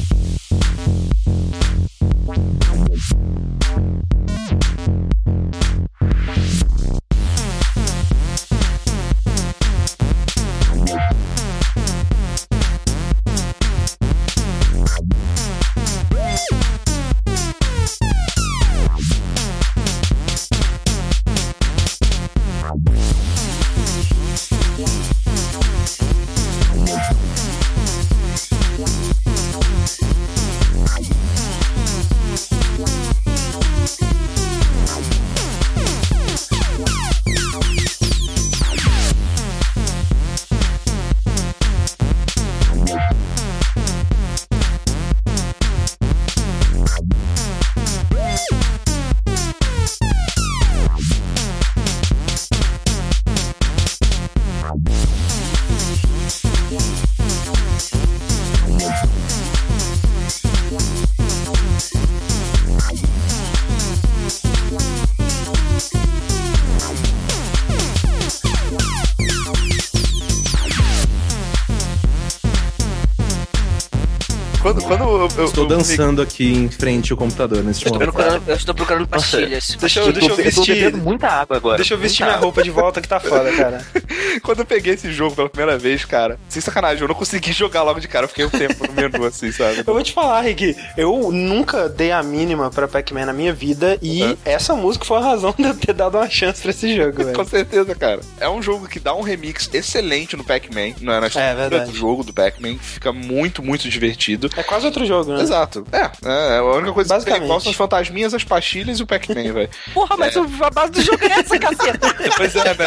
Speaker 3: Quando, quando eu, eu,
Speaker 4: Estou
Speaker 3: eu-
Speaker 4: dançando aqui em frente ao computador nesse
Speaker 2: Eu estou
Speaker 4: momento.
Speaker 2: procurando, eu estou procurando pastilhas.
Speaker 1: Deixa eu, deixa eu
Speaker 5: tô, eu tô
Speaker 1: vestir...
Speaker 5: bebendo muita água agora.
Speaker 1: Deixa eu vestir
Speaker 5: Muita
Speaker 1: minha roupa de volta que tá foda, cara.
Speaker 3: Quando eu peguei esse jogo pela primeira vez, cara, sem sacanagem, eu não consegui jogar logo de cara. Eu fiquei um tempo no menu, assim, sabe?
Speaker 1: Eu vou te falar, Rick, eu nunca dei a mínima pra Pac-Man na minha vida e
Speaker 3: Uhum.
Speaker 1: essa música foi a razão de eu ter dado uma chance pra esse jogo,
Speaker 3: Com
Speaker 1: velho.
Speaker 3: certeza, cara. É um jogo que dá um remix excelente no Pac-Man, não é na estrutura
Speaker 1: verdade.
Speaker 3: do jogo do Pac-Man, fica muito, muito divertido.
Speaker 1: É quase outro jogo, né?
Speaker 3: Exato. É, é, a única coisa que
Speaker 1: Basicamente.
Speaker 3: igual são as fantasminhas, as pastilhas e o Pac-Man, velho.
Speaker 2: Porra, mas o- a base do jogo é essa, caceta.
Speaker 3: pois é, né?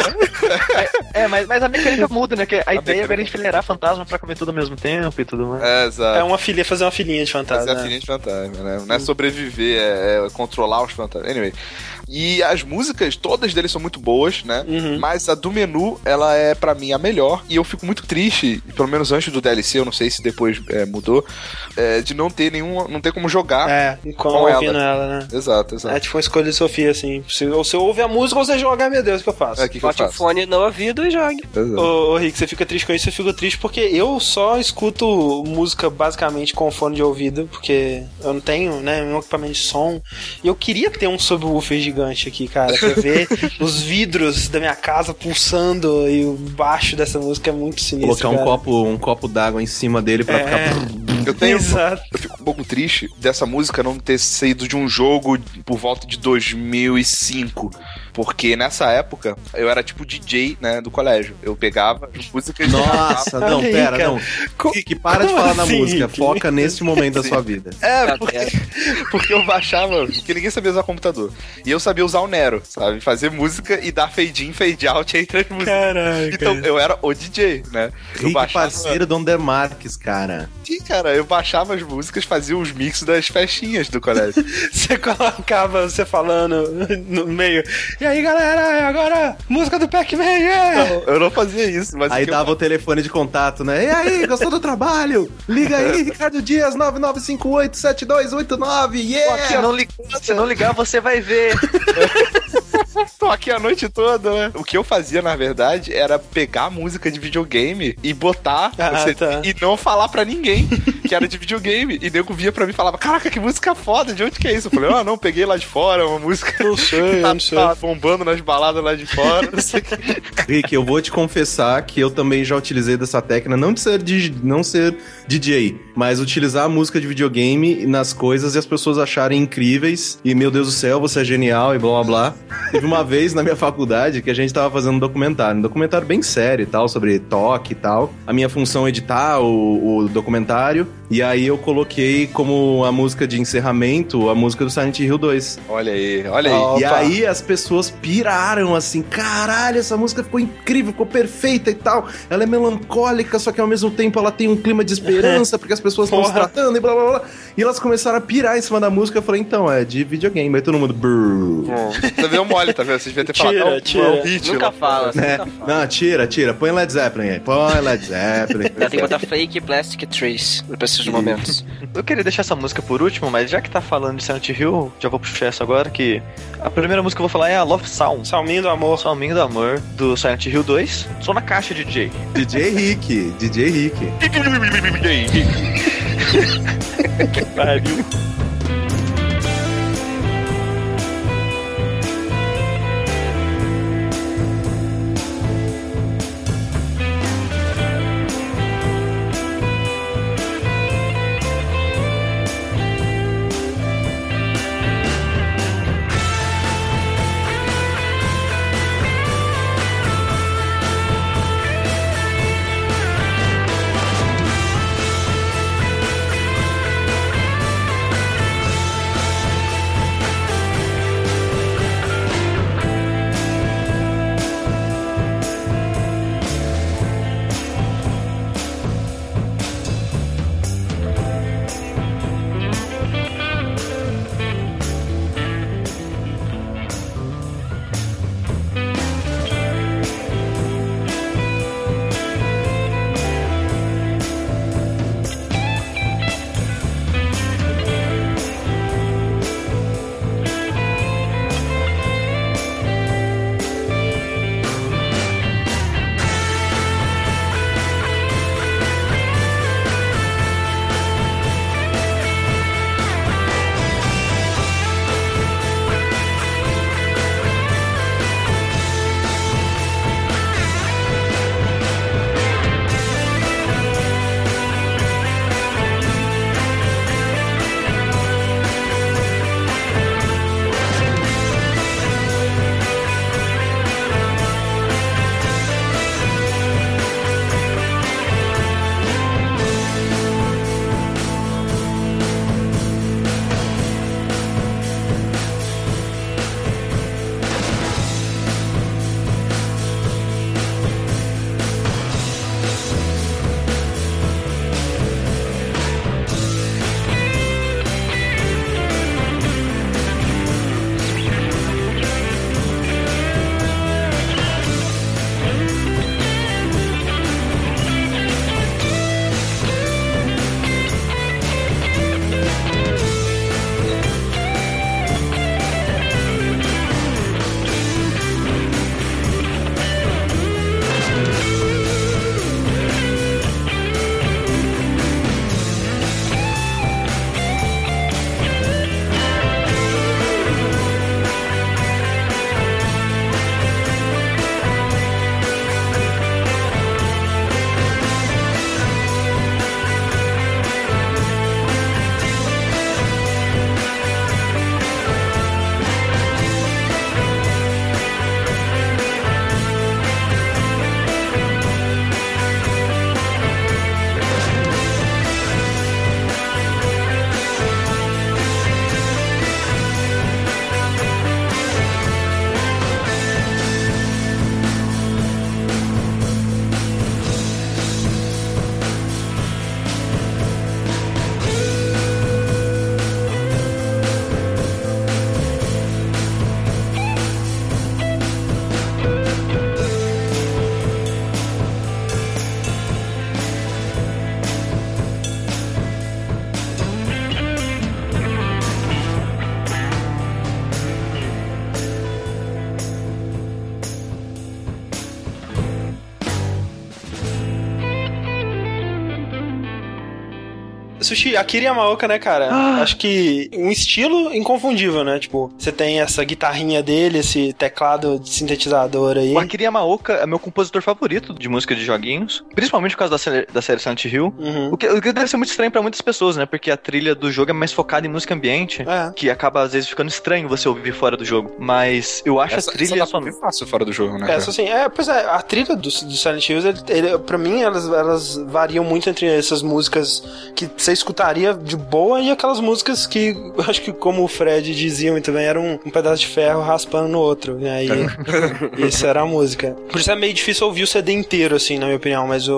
Speaker 5: É, mas, mas a mecânica muda, né? Que a, ideia
Speaker 3: mecânica-
Speaker 5: era enfileirar fantasma pra comer tudo ao mesmo tempo e tudo mais.
Speaker 3: É, exato.
Speaker 1: É uma filha, fazer uma filhinha de fantasma.
Speaker 3: é
Speaker 1: né?
Speaker 3: filhinha de fantasma, né? Não é sobreviver, é, é controlar os fantasmas. Anyway. E as músicas, todas deles são muito boas, né?
Speaker 1: Uhum.
Speaker 3: Mas a do menu, ela é pra mim a melhor. E eu fico muito triste, pelo menos antes do DLC, eu não sei se depois é, mudou, é, de não ter nenhum. não ter como jogar.
Speaker 1: É, com,
Speaker 3: Com
Speaker 1: ouvindo ela, né?
Speaker 3: Exato, exato.
Speaker 1: É tipo uma escolha de Sofia, assim. Se, ou você ouve a música ou você joga, meu Deus, o que eu faço?
Speaker 3: É, que, que eu
Speaker 2: Bote o
Speaker 3: faço?
Speaker 2: fone no ouvido e jogue.
Speaker 3: Exato.
Speaker 1: Ô, ô Rick, você fica triste com isso, eu fico triste porque eu só escuto música basicamente com fone de ouvido, porque eu não tenho, né, um equipamento de som. E eu queria ter um subwoofer gigante aqui, cara, pra ver os vidros da minha casa pulsando e o baixo dessa música é muito sinistro.
Speaker 4: Colocar um
Speaker 1: cara.
Speaker 4: copo, um copo d'água em cima dele pra
Speaker 1: É.
Speaker 4: ficar.
Speaker 3: Eu tenho.
Speaker 1: Exato.
Speaker 3: Eu fico um pouco triste dessa música não ter saído de um jogo por volta de 2005. Porque nessa época eu era tipo DJ, né, do colégio. Eu pegava músicas e
Speaker 4: Nossa, não,
Speaker 1: Olha
Speaker 4: pera, não.
Speaker 1: Co-
Speaker 4: Rick, para de falar na
Speaker 1: assim,
Speaker 4: música.
Speaker 1: Rick?
Speaker 4: Foca neste momento da sua vida.
Speaker 3: É, porque, porque eu baixava, porque ninguém sabia usar computador. E eu sabia usar o Nero, sabe? Fazer música e dar fade in, fade out entre as músicas.
Speaker 1: Caraca.
Speaker 3: Então eu era o DJ, né? Eu
Speaker 4: Rick,
Speaker 3: baixava.
Speaker 4: parceiro do Undermarques, cara.
Speaker 3: Sim, cara, eu baixava as músicas, fazia os mix das festinhas do colégio.
Speaker 1: Você colocava você falando no meio. E aí, galera, agora música do Pac-Man, yeah!
Speaker 3: eu não fazia isso, mas.
Speaker 4: Aí
Speaker 3: que eu-
Speaker 4: dava o telefone de contato, né? E aí, gostou do trabalho? Liga aí, Ricardo Dias, 99587289,
Speaker 5: Se
Speaker 4: yeah!
Speaker 5: não, li- se não ligar, você vai ver.
Speaker 3: Tô aqui a noite toda, né? O que eu fazia, na verdade, era pegar a música de videogame e botar
Speaker 1: Ah,
Speaker 3: no CD
Speaker 1: tá.
Speaker 3: e não falar pra ninguém que era de videogame. E nego via pra mim e falava: Caraca, que música foda, de onde que é isso? Eu falei: Ah, não, peguei lá de fora, uma música.
Speaker 1: Não sei,
Speaker 3: tá,
Speaker 1: não sei.
Speaker 3: tá bombando nas baladas lá de fora, não sei que.
Speaker 4: Rick, eu vou te confessar que eu também já utilizei dessa técnica, não de ser, di- não ser DJ, mas utilizar a música de videogame nas coisas e as pessoas acharem incríveis. E, meu Deus do céu, você é genial e blá blá blá. Teve uma vez na minha faculdade que a gente tava fazendo um documentário, um documentário bem sério e tal, sobre toque e tal. A minha função é editar o, o documentário. E aí eu coloquei como a música de encerramento a música do Silent Hill 2.
Speaker 3: Olha aí, olha aí.
Speaker 1: Ó,
Speaker 4: E
Speaker 1: Opa.
Speaker 4: aí as pessoas piraram assim, caralho, essa música ficou incrível, ficou perfeita e tal. Ela é melancólica, só que ao mesmo tempo ela tem um clima de esperança, porque as pessoas estão se tratando e blá blá blá. E elas começaram a pirar em cima da música. Eu falei, então, é de videogame. Aí todo mundo. "Brrr".
Speaker 3: Você deu mole, tá vendo? Vocês deviam ter falado.
Speaker 1: Tira,
Speaker 3: não, não
Speaker 1: tira.
Speaker 3: é um hit,
Speaker 2: Nunca
Speaker 3: lá.
Speaker 2: fala,
Speaker 4: Né?
Speaker 2: nunca fala.
Speaker 4: Não, tira, tira. Põe Led Zeppelin aí. Põe Led Zeppelin.
Speaker 2: Já tem que botar fake plastic trees pra esses momentos.
Speaker 5: Eu queria deixar essa música por último, mas já que tá falando de Silent Hill, já vou puxar essa agora, que a primeira música que eu vou falar é a Love Sound.
Speaker 1: Salminho do amor.
Speaker 5: Salminho do Amor, do Silent Hill 2. Sou na caixa, DJ.
Speaker 4: DJ Rick, DJ Rick.
Speaker 5: Pariu.
Speaker 1: Sushi, Akira Yamaoka, né, cara?
Speaker 5: Ah.
Speaker 1: Acho que um estilo inconfundível, né? Tipo, você tem essa guitarrinha dele, esse teclado de sintetizador aí.
Speaker 5: O Akira Yamaoka é meu compositor favorito de música de joguinhos, principalmente por causa da série, da série Silent Hill.
Speaker 1: Uhum.
Speaker 5: O que, o que deve ser muito estranho pra muitas pessoas, né? Porque a trilha do jogo é mais focada em música ambiente,
Speaker 1: É.
Speaker 5: que acaba às vezes ficando estranho você ouvir fora do jogo. Mas eu acho
Speaker 3: Essa,
Speaker 5: a trilha
Speaker 3: essa dá pra fácil fora do jogo, né? cara?
Speaker 1: Essa assim, é, pois é, a trilha do, do Silent Hills, ele, ele, pra mim, elas, elas variam muito entre essas músicas que você escutaria de boa e aquelas músicas que, eu acho que como o Fred dizia muito bem, era um, um pedaço de ferro raspando no outro. E aí, isso era a música. Por isso é meio difícil ouvir o CD inteiro, assim, na minha opinião, mas o,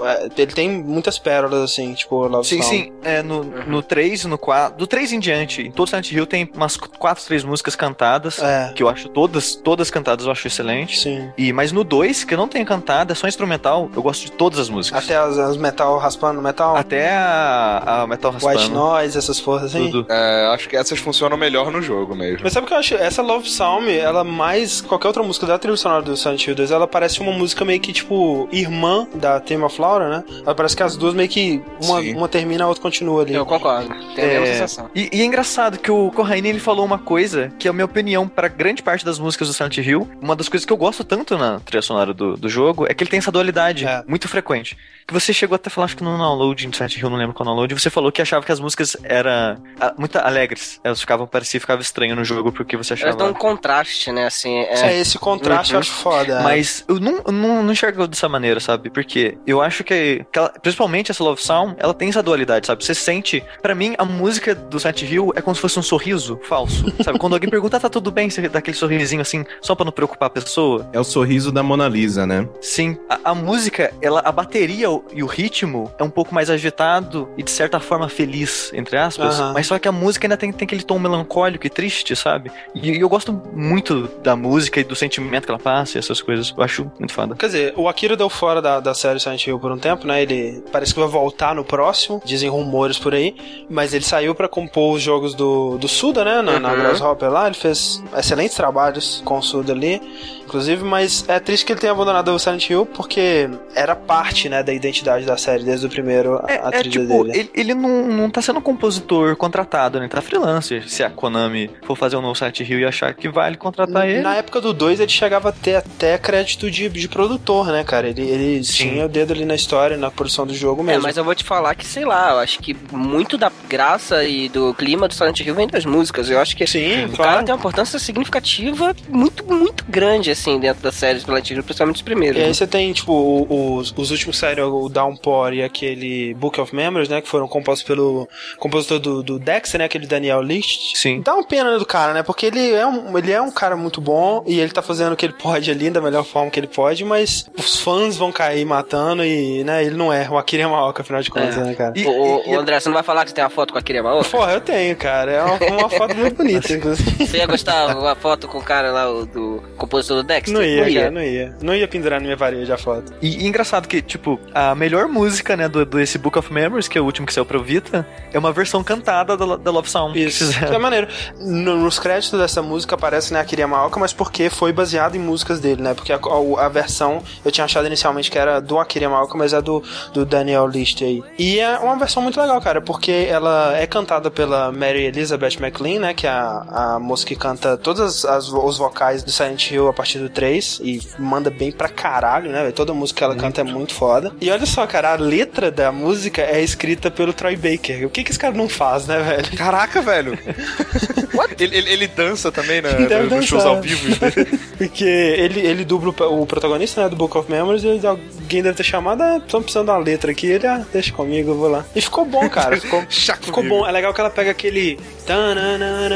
Speaker 1: o- é, ele tem muitas pérolas, assim, tipo Love
Speaker 5: Sim,
Speaker 1: Song.
Speaker 5: sim. É, no, no 3, no 4. Do 3 em diante, em todo Silent Hill tem umas 4, 3 músicas cantadas.
Speaker 1: É.
Speaker 5: Que eu acho todas, todas cantadas, eu acho excelente.
Speaker 1: Sim.
Speaker 5: E, mas no 2, que eu não tenho cantada, é só instrumental, eu gosto de todas as músicas.
Speaker 1: Até as, as metal raspando metal,
Speaker 5: Até a, a Metal Raspando.
Speaker 1: White Noise, essas forças assim.
Speaker 5: Tudo.
Speaker 3: É, acho que essas funcionam melhor no jogo mesmo.
Speaker 1: Mas sabe o que eu acho? Essa Love Psalm, ela mais qualquer outra música da trilha sonora do Silent Hill 2, ela parece uma música meio que, tipo, irmã da Theme of Laura, né? Ela parece que as duas meio que uma,
Speaker 3: Sim.
Speaker 1: uma termina, a outra continua ali.
Speaker 2: Eu concordo. Tem a mesma
Speaker 5: É,
Speaker 2: sensação.
Speaker 5: E, e é engraçado que o Corraine ele falou uma coisa que, a minha opinião, pra grande parte das músicas do Silent Hill, uma das coisas que eu gosto tanto na trilha sonora do, do jogo é que ele tem essa dualidade
Speaker 1: É.
Speaker 5: muito frequente. Que você chegou até a falar, acho que no download, no Silent Hill, não lembro qual download, você falou que achava que as músicas eram ah, muito alegres. Elas ficavam, parecia ficava estranho no jogo porque você achava.
Speaker 2: Elas dão um contraste, né? Assim,
Speaker 1: É,
Speaker 2: é,
Speaker 1: esse contraste eu acho foda. é.
Speaker 5: Mas eu não, não, não enxergo dessa maneira, sabe? Porque eu acho que, que ela- principalmente essa Love Sound, ela tem essa dualidade, sabe? Você sente. Pra mim, a música do Silent Hill é como se fosse um sorriso falso, sabe? Quando alguém pergunta, ah, tá tudo bem, você dá aquele sorrisinho assim, só pra não preocupar a pessoa.
Speaker 4: É o sorriso da Mona Lisa, né?
Speaker 5: Sim, a, a música, ela, a bateria e o ritmo é um pouco mais agitado e de certa forma feliz, entre aspas.
Speaker 1: Aham.
Speaker 5: Mas só que a música ainda tem, tem aquele tom melancólico e triste, sabe? E, e eu gosto muito da música e do sentimento que ela passa e essas coisas. Eu acho muito foda.
Speaker 1: Quer dizer, o Akira deu fora da, da série Silent Hill por um tempo, né? Ele parece que vai voltar no próximo, dizem rumores por aí. Mas ele saiu pra compor os jogos do, do Suda, né? Na, na
Speaker 2: Uhum.
Speaker 1: Grasshopper lá. Ele fez excelentes trabalhos com o Suda ali, inclusive. Mas é triste que ele tenha abandonado o Silent Hill porque era parte, né, da identidade da série desde o primeiro,
Speaker 5: É,
Speaker 1: a
Speaker 5: é
Speaker 1: trilha
Speaker 5: tipo,
Speaker 1: dele.
Speaker 5: ele, ele não, não tá sendo compositor contratado, né? Ele tá freelancer. Se a Konami for fazer um novo Silent Hill e achar que vale contratar ele.
Speaker 1: Na época do 2, ele chegava a ter até crédito de, de produtor, né, cara? Ele, ele
Speaker 5: Sim.
Speaker 1: tinha o dedo ali na história, na produção do jogo
Speaker 2: É,
Speaker 1: mesmo.
Speaker 2: mas eu vou te falar que, sei lá, eu acho que muito da graça e do clima do Silent Hill vem das músicas. Eu acho que
Speaker 1: Sim,
Speaker 2: o
Speaker 1: claro.
Speaker 2: cara tem uma importância significativa muito, muito grande, assim, dentro da série do Silent Hill, principalmente os primeiros.
Speaker 1: E aí
Speaker 2: né?
Speaker 1: você tem, tipo, os, os últimos saíram, o Downpour e aquele Book of Memories, né? Que foram compostos pelo compositor do, do Dexter, né? Aquele Daniel List.
Speaker 5: Sim.
Speaker 1: Dá uma pena do cara, né? Porque ele é, um, ele é um cara muito bom e ele tá fazendo o que ele pode ali, da melhor forma que ele pode, mas os fãs vão cair matando e, né? Ele não é o Akira Yamaoka, afinal de contas, né, cara?
Speaker 5: E-
Speaker 2: Ô, ô,
Speaker 5: e-
Speaker 2: ô, André, você não vai falar que você tem uma foto com a Akira Yamaoka?
Speaker 1: Porra, eu tenho, cara. É uma, uma foto muito bonita, inclusive.
Speaker 2: Você ia gostar uma foto com o cara lá, o do compositor do Dexter?
Speaker 1: Não ia, cara, não ia. Não ia pendurar na minha parede a foto.
Speaker 5: E, e engraçado que, tipo, a melhor música, né, do, desse Book of Memories, que é o último que saiu pro Vita, é uma versão cantada da, da Love que
Speaker 1: Isso, isso é maneiro. No- nos créditos dessa música aparece, né, a Akira Yamaoka, mas porque foi baseado em músicas dele, né? Porque a, a- a versão, eu tinha achado inicialmente que era do Akira Yamaoka, mas é do, do Daniel List aí. E é uma versão muito legal, cara, porque ela é cantada pela Mary Elizabeth McLean, né, que é a, a moça que canta todos as, os vocais do Silent Hill a partir do 3 e manda bem pra caralho, né? Toda música que ela canta é muito foda. E olha só, cara, a letra da música é escrita pelo Troy Baker. O que que esse cara não faz, né, velho?
Speaker 3: Caraca, velho. ele, ele, ele dança também na,
Speaker 1: Deve
Speaker 3: no- nos shows ao vivo. né?
Speaker 1: Porque ele, ele dubla o, protagonista, né, do Book of Memories, e alguém deve ter chamado, ah, estamos precisando de uma letra aqui, ele, ah, deixa comigo, eu vou lá. E ficou bom, cara, ficou, ficou bom. É legal que ela pega aquele... tananana,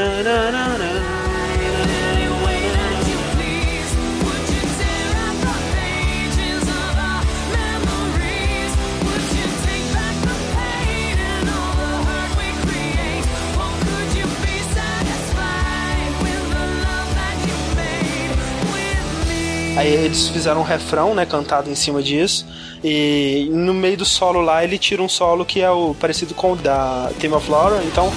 Speaker 1: Aí eles fizeram um refrão, né, cantado em cima disso. E no meio do solo lá, ele tira um solo que é o parecido com o da Theme of Laura, então...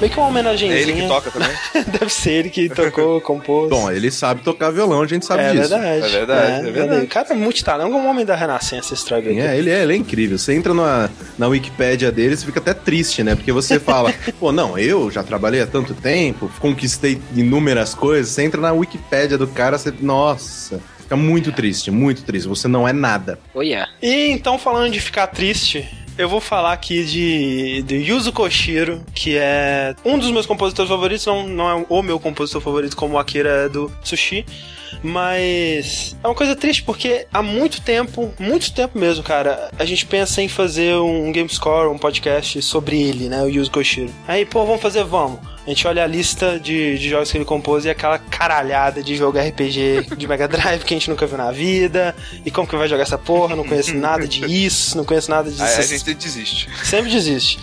Speaker 1: Meio que uma
Speaker 3: É
Speaker 1: homenagenzinha.
Speaker 3: ele que toca também.
Speaker 1: Deve ser ele que tocou, compôs.
Speaker 4: Bom, ele sabe tocar violão, a gente sabe
Speaker 1: é
Speaker 4: disso.
Speaker 1: verdade.
Speaker 3: É verdade, é verdade.
Speaker 1: O cara é multitalento, é um homem da renascença esse Troy Baker.
Speaker 4: É, ele é, ele é incrível. Você entra na, na Wikipédia dele, você fica até triste, né? Porque você fala, pô, não, eu já trabalhei há tanto tempo, conquistei inúmeras coisas. Você entra na Wikipédia do cara, você. Nossa. Fica muito triste, muito triste. Você não é nada.
Speaker 2: Oh, yeah.
Speaker 1: E então, falando de ficar triste, eu vou falar aqui de, de Yuzo Koshiro, que é um dos meus compositores favoritos, não, não é o meu compositor favorito, como o Akira é do Sushi. Mas é uma coisa triste porque há muito tempo, muito tempo mesmo, cara, a gente pensa em fazer um game score, um podcast sobre ele, né? O Yuzo Koshiro. Aí, pô, vamos fazer, vamos. A gente olha a lista de, de jogos que ele compôs e aquela caralhada de jogo RPG de Mega Drive que a gente nunca viu na vida. E como que vai jogar essa porra? Não conheço nada disso, não conheço nada disso.
Speaker 3: Aí a gente desiste.
Speaker 1: Sempre desiste.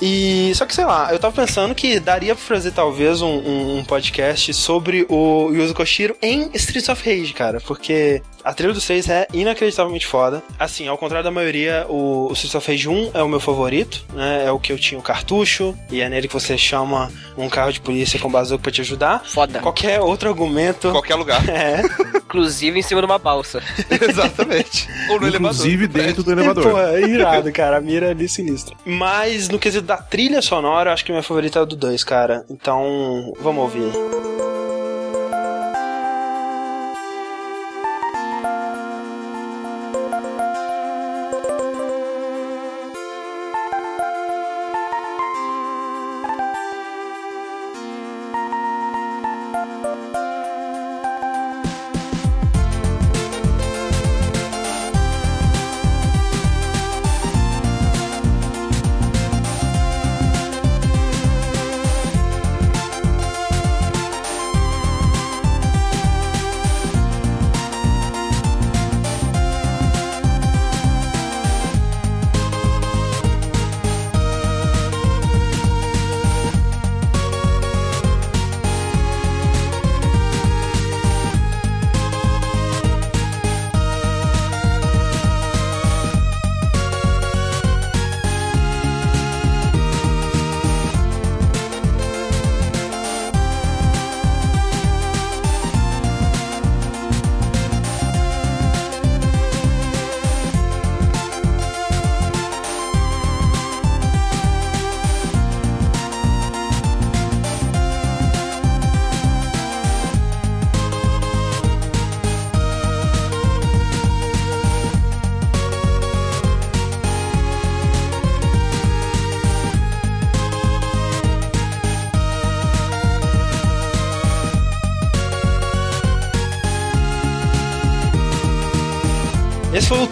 Speaker 1: E só que sei lá, eu tava pensando que daria pra fazer talvez um, um, um podcast sobre o Yuzo Koshiro em Streets of Rage, cara, porque a trilha dos seis é inacreditavelmente foda. Assim, ao contrário da maioria, o, o Streets of Rage 1 é o meu favorito, né? É o que eu tinha o cartucho, e é nele que você chama um carro de polícia com bazuca pra te ajudar.
Speaker 2: Foda.
Speaker 1: Qualquer outro argumento.
Speaker 3: Em qualquer lugar.
Speaker 1: É.
Speaker 2: Inclusive em cima de uma balsa.
Speaker 3: Exatamente. Ou no
Speaker 4: Inclusive
Speaker 3: elevador.
Speaker 4: dentro do elevador.
Speaker 1: Pô, é irado, cara. A mira é ali sinistra. Mas no quesito da trilha sonora, eu acho que minha favorita é a do 2, cara. Então, vamos ouvir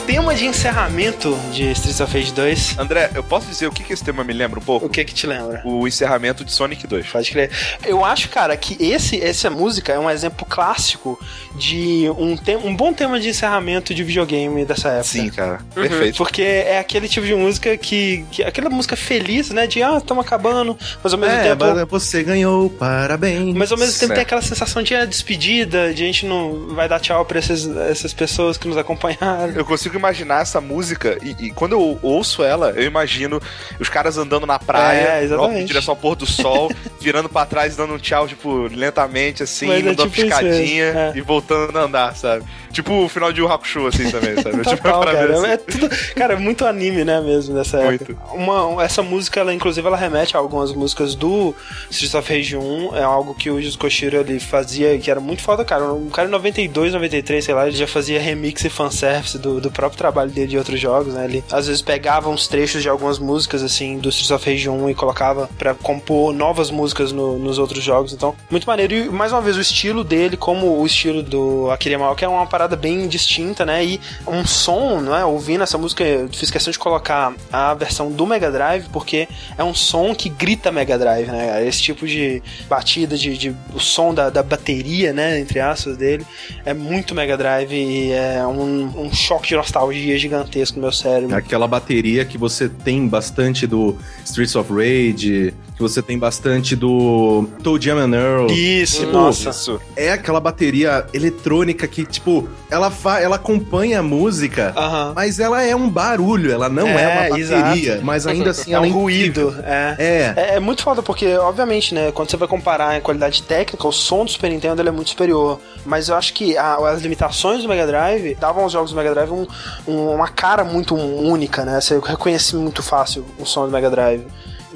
Speaker 1: tema de encerramento de Streets of Rage 2.
Speaker 3: André, eu posso dizer o que, que esse tema me lembra um pouco?
Speaker 1: O que que te lembra?
Speaker 3: O encerramento de Sonic 2.
Speaker 1: Pode crer. Eu acho, cara, que esse, essa música é um exemplo clássico de um, te um bom tema de encerramento de videogame dessa época.
Speaker 3: Sim, cara. Perfeito.
Speaker 1: Porque é aquele tipo de música que, que. Aquela música feliz, né? De ah, estamos acabando, mas ao mesmo
Speaker 4: É,
Speaker 1: tempo.
Speaker 4: você ganhou, parabéns.
Speaker 1: Mas ao mesmo tempo
Speaker 3: Certo.
Speaker 1: tem aquela sensação de ah, despedida, de a gente não vai dar tchau pra esses, essas pessoas que nos acompanharam.
Speaker 3: Eu consigo imaginar essa música e, e quando eu ouço ela, eu imagino os caras andando na
Speaker 1: É,
Speaker 3: praia,
Speaker 1: exatamente.
Speaker 3: em direção ao pôr do sol, virando pra trás, dando um tchau, tipo, lentamente, assim,
Speaker 1: Mas é
Speaker 3: dando uma
Speaker 1: tipo isso
Speaker 3: piscadinha
Speaker 1: é.
Speaker 3: e voltando a andar, sabe? Tipo o final de Hakusho, assim, também, sabe? tipo,
Speaker 1: Total,
Speaker 3: pra ver,
Speaker 1: cara.
Speaker 3: assim.
Speaker 1: É tudo, cara, é muito anime, né, mesmo, dessa
Speaker 3: Muito.
Speaker 1: época. Uma, essa música, ela, inclusive, ela remete a algumas músicas do Streets of Rage 1. É algo que o Yuzo Koshiro, ele fazia, que era muito foda, cara. Um cara em 92, 93, sei lá, ele já fazia remix e fanservice do, do próprio trabalho dele de outros jogos, né? Ele, às vezes, pegava uns trechos de algumas músicas, assim, do Streets of Rage 1 e colocava pra compor novas músicas no- nos outros jogos. Então, muito maneiro. E, mais uma vez, o estilo dele, como o estilo do Akira Yamaoka, é uma parada bem distinta, né? E um som, é? Ouvindo essa música, eu fiz questão de colocar a versão do Mega Drive, porque é um som que grita Mega Drive, né? Esse tipo de batida, de, de- o som da, da bateria, né? Entre aspas dele, é muito Mega Drive e é um, um choque de nostalgia gigantesco no meu cérebro.
Speaker 4: Aquela bateria que você tem bastante do Streets of Rage, que você tem bastante do Toe Jam and Earl.
Speaker 1: Isso,
Speaker 4: Tipo,
Speaker 1: nossa.
Speaker 3: Isso.
Speaker 4: É aquela bateria eletrônica que, tipo, ela, fa ela acompanha a música,
Speaker 1: Aham.
Speaker 4: mas ela é um barulho, ela não é,
Speaker 1: É,
Speaker 4: uma bateria.
Speaker 1: exato.
Speaker 4: Mas ainda assim
Speaker 1: É um ruído, é.
Speaker 4: É.
Speaker 1: É, é muito foda, porque, obviamente, né, quando você vai comparar em qualidade técnica, o som do Super Nintendo é muito superior. Mas eu acho que a- as limitações do Mega Drive davam aos jogos do Mega Drive um- um- uma cara muito única, né? Você reconhece muito fácil o som do Mega Drive.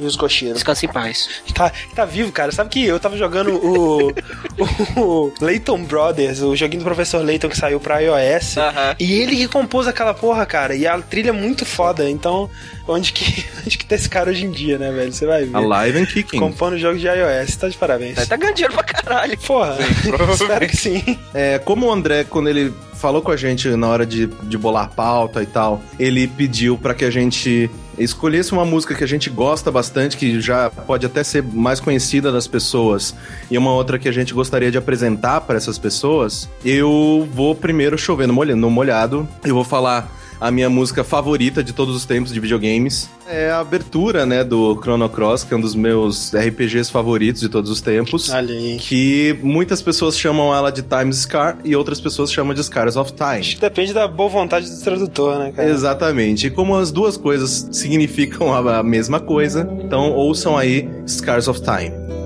Speaker 1: E os Goshira.
Speaker 2: Descansa em paz.
Speaker 1: Tá, tá vivo, cara. Sabe que eu tava jogando o, o, o Layton Brothers, o joguinho do professor Layton que saiu pra iOS.
Speaker 2: Aham.
Speaker 1: E ele que compôs aquela porra, cara. E a trilha é muito foda. Então, onde que, onde que tá esse cara hoje em dia, né, velho? Você vai ver.
Speaker 4: Alive and Kicking.
Speaker 1: Compondo jogos de iOS. Tá de parabéns.
Speaker 2: Tá ganhando dinheiro pra caralho.
Speaker 1: Porra, espero que sim.
Speaker 4: É, como o André, quando ele falou com a gente na hora de, de bolar pauta e tal, ele pediu pra que a gente escolhesse uma música que a gente gosta bastante, que já pode até ser mais conhecida das pessoas, e uma outra que a gente gostaria de apresentar pra essas pessoas, eu vou primeiro chover no molhado, eu vou falar a minha música favorita de todos os tempos de videogames. É a abertura, né, do Chrono Cross, que é um dos meus RPGs favoritos de todos os tempos
Speaker 1: aí.
Speaker 4: que muitas pessoas chamam ela de Times Scar e outras pessoas chamam de Scars of
Speaker 1: Acho
Speaker 4: Time.
Speaker 1: que depende da boa vontade do tradutor, né, cara?
Speaker 4: Exatamente. E como as duas coisas significam a a mesma coisa, então ouçam aí Scars of Time.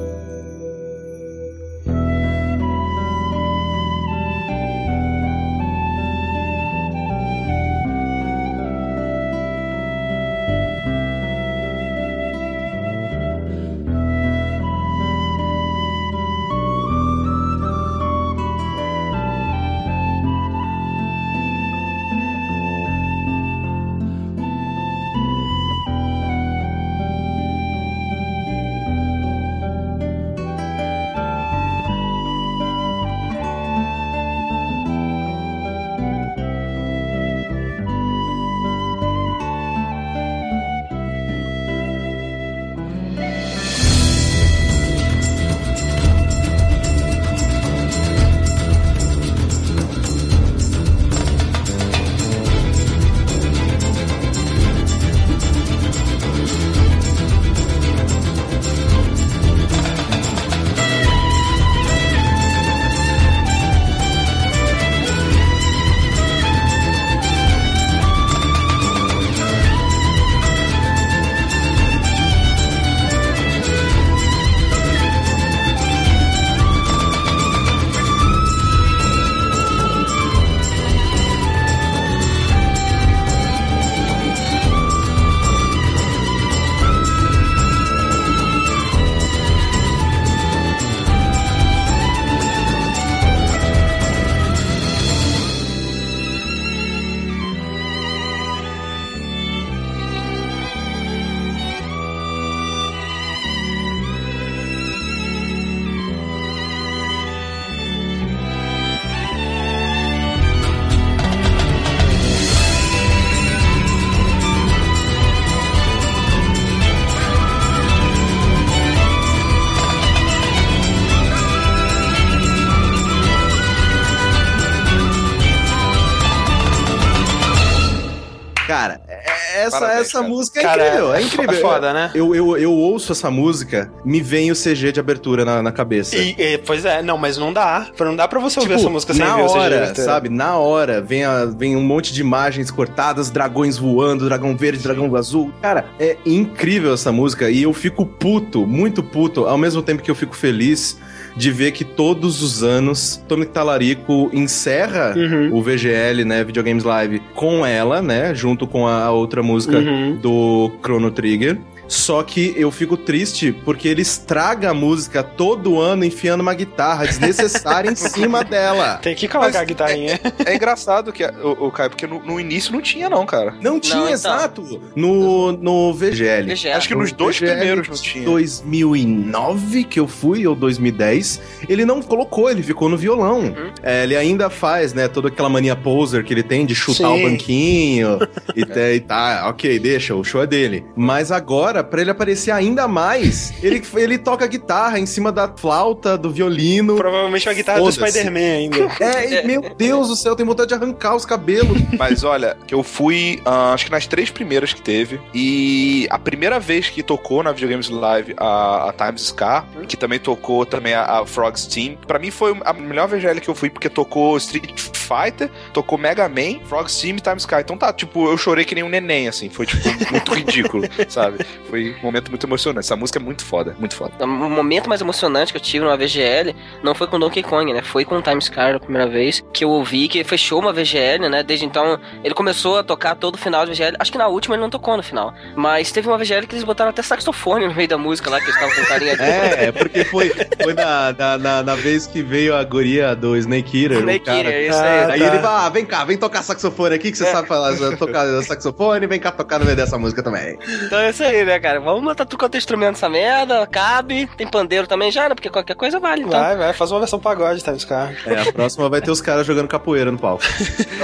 Speaker 1: Foda, né?
Speaker 4: Eu, eu, eu ouço essa música, me vem o CG de abertura na, na cabeça.
Speaker 1: E, e, pois é, não, mas não dá. Não dá pra você ouvir
Speaker 4: Tipo,
Speaker 1: essa música sem
Speaker 4: na
Speaker 1: ver o CG
Speaker 4: hora, sabe? Na hora, vem, a- vem um monte de imagens cortadas, dragões voando, dragão verde, dragão azul. Cara, é incrível essa música e eu fico puto, muito puto, ao mesmo tempo que eu fico feliz de ver que todos os anos Tonic Talarico encerra
Speaker 1: Uhum.
Speaker 4: o VGL, né, Videogames Live, com ela, né, junto com a, a outra música
Speaker 1: Uhum.
Speaker 4: do Chrono Trigger. Só que eu fico triste porque ele estraga a música todo ano enfiando uma guitarra desnecessária em cima dela.
Speaker 1: Tem que colocar
Speaker 3: Mas-
Speaker 1: a guitarrinha.
Speaker 3: É engraçado que o, o Caio, porque no, no início não tinha, não, cara.
Speaker 4: Não tinha,
Speaker 2: então.
Speaker 4: exato. No, no VGL.
Speaker 2: VGL.
Speaker 3: Acho que nos
Speaker 4: No
Speaker 3: dois
Speaker 4: VGL
Speaker 3: primeiros não tinha.
Speaker 4: 2009 que eu fui, ou 2010, ele não colocou, ele ficou no violão.
Speaker 2: Uhum.
Speaker 4: É, ele ainda faz, né, toda aquela mania poser que ele tem de chutar
Speaker 1: Sim.
Speaker 4: o banquinho e, tá- e tá, ok, deixa, o show é dele. Mas agora agora, pra ele aparecer ainda mais, ele, ele toca guitarra em cima da flauta, do violino.
Speaker 1: Provavelmente uma guitarra do. Spider-Man ainda.
Speaker 4: É, e, meu Deus do céu, tem vontade de arrancar os cabelos.
Speaker 3: Mas olha, que eu fui, ah, acho que nas três primeiras que teve. E a primeira vez que tocou na Videogames Live a, a Times Scar, que também tocou também a, a Frogs Team, pra mim foi a melhor VGL que eu fui, porque tocou Street Fighter, tocou Mega Man, Frogs Team e Times Scar. Então tá, tipo, eu chorei que nem um neném, assim. Foi, tipo, muito ridículo, sabe? Foi um momento muito emocionante. Essa música é muito foda, muito foda.
Speaker 2: O momento mais emocionante que eu tive numa VGL não foi com Donkey Kong, né? Foi com o Times Scar a primeira vez que eu ouvi, que fechou uma VGL, né? Desde então, ele começou a tocar todo o final da VGL. Acho que na última ele não tocou no final. Mas teve uma VGL que eles botaram até saxofone no meio da música lá, que eles estavam com carinha de.
Speaker 4: É, é porque foi, foi na, na, na, na vez que veio a guria do Snake Eater.
Speaker 2: Snake
Speaker 4: cara.
Speaker 2: Eater, isso
Speaker 1: Ah,
Speaker 2: aí.
Speaker 4: Aí
Speaker 1: tá.
Speaker 4: ele fala, ah, vem cá, vem tocar saxofone aqui, que você sabe falar, tocar saxofone, vem cá tocar no meio dessa música também.
Speaker 2: Então é isso aí, né, cara? Vamos botar tudo quanto é instrumento nessa merda, cabe. Tem pandeiro também já, né? Porque qualquer coisa vale, então.
Speaker 1: Vai, vai, faz uma versão pagode, Times Scar.
Speaker 4: É, a próxima vai ter os caras jogando capoeira no palco.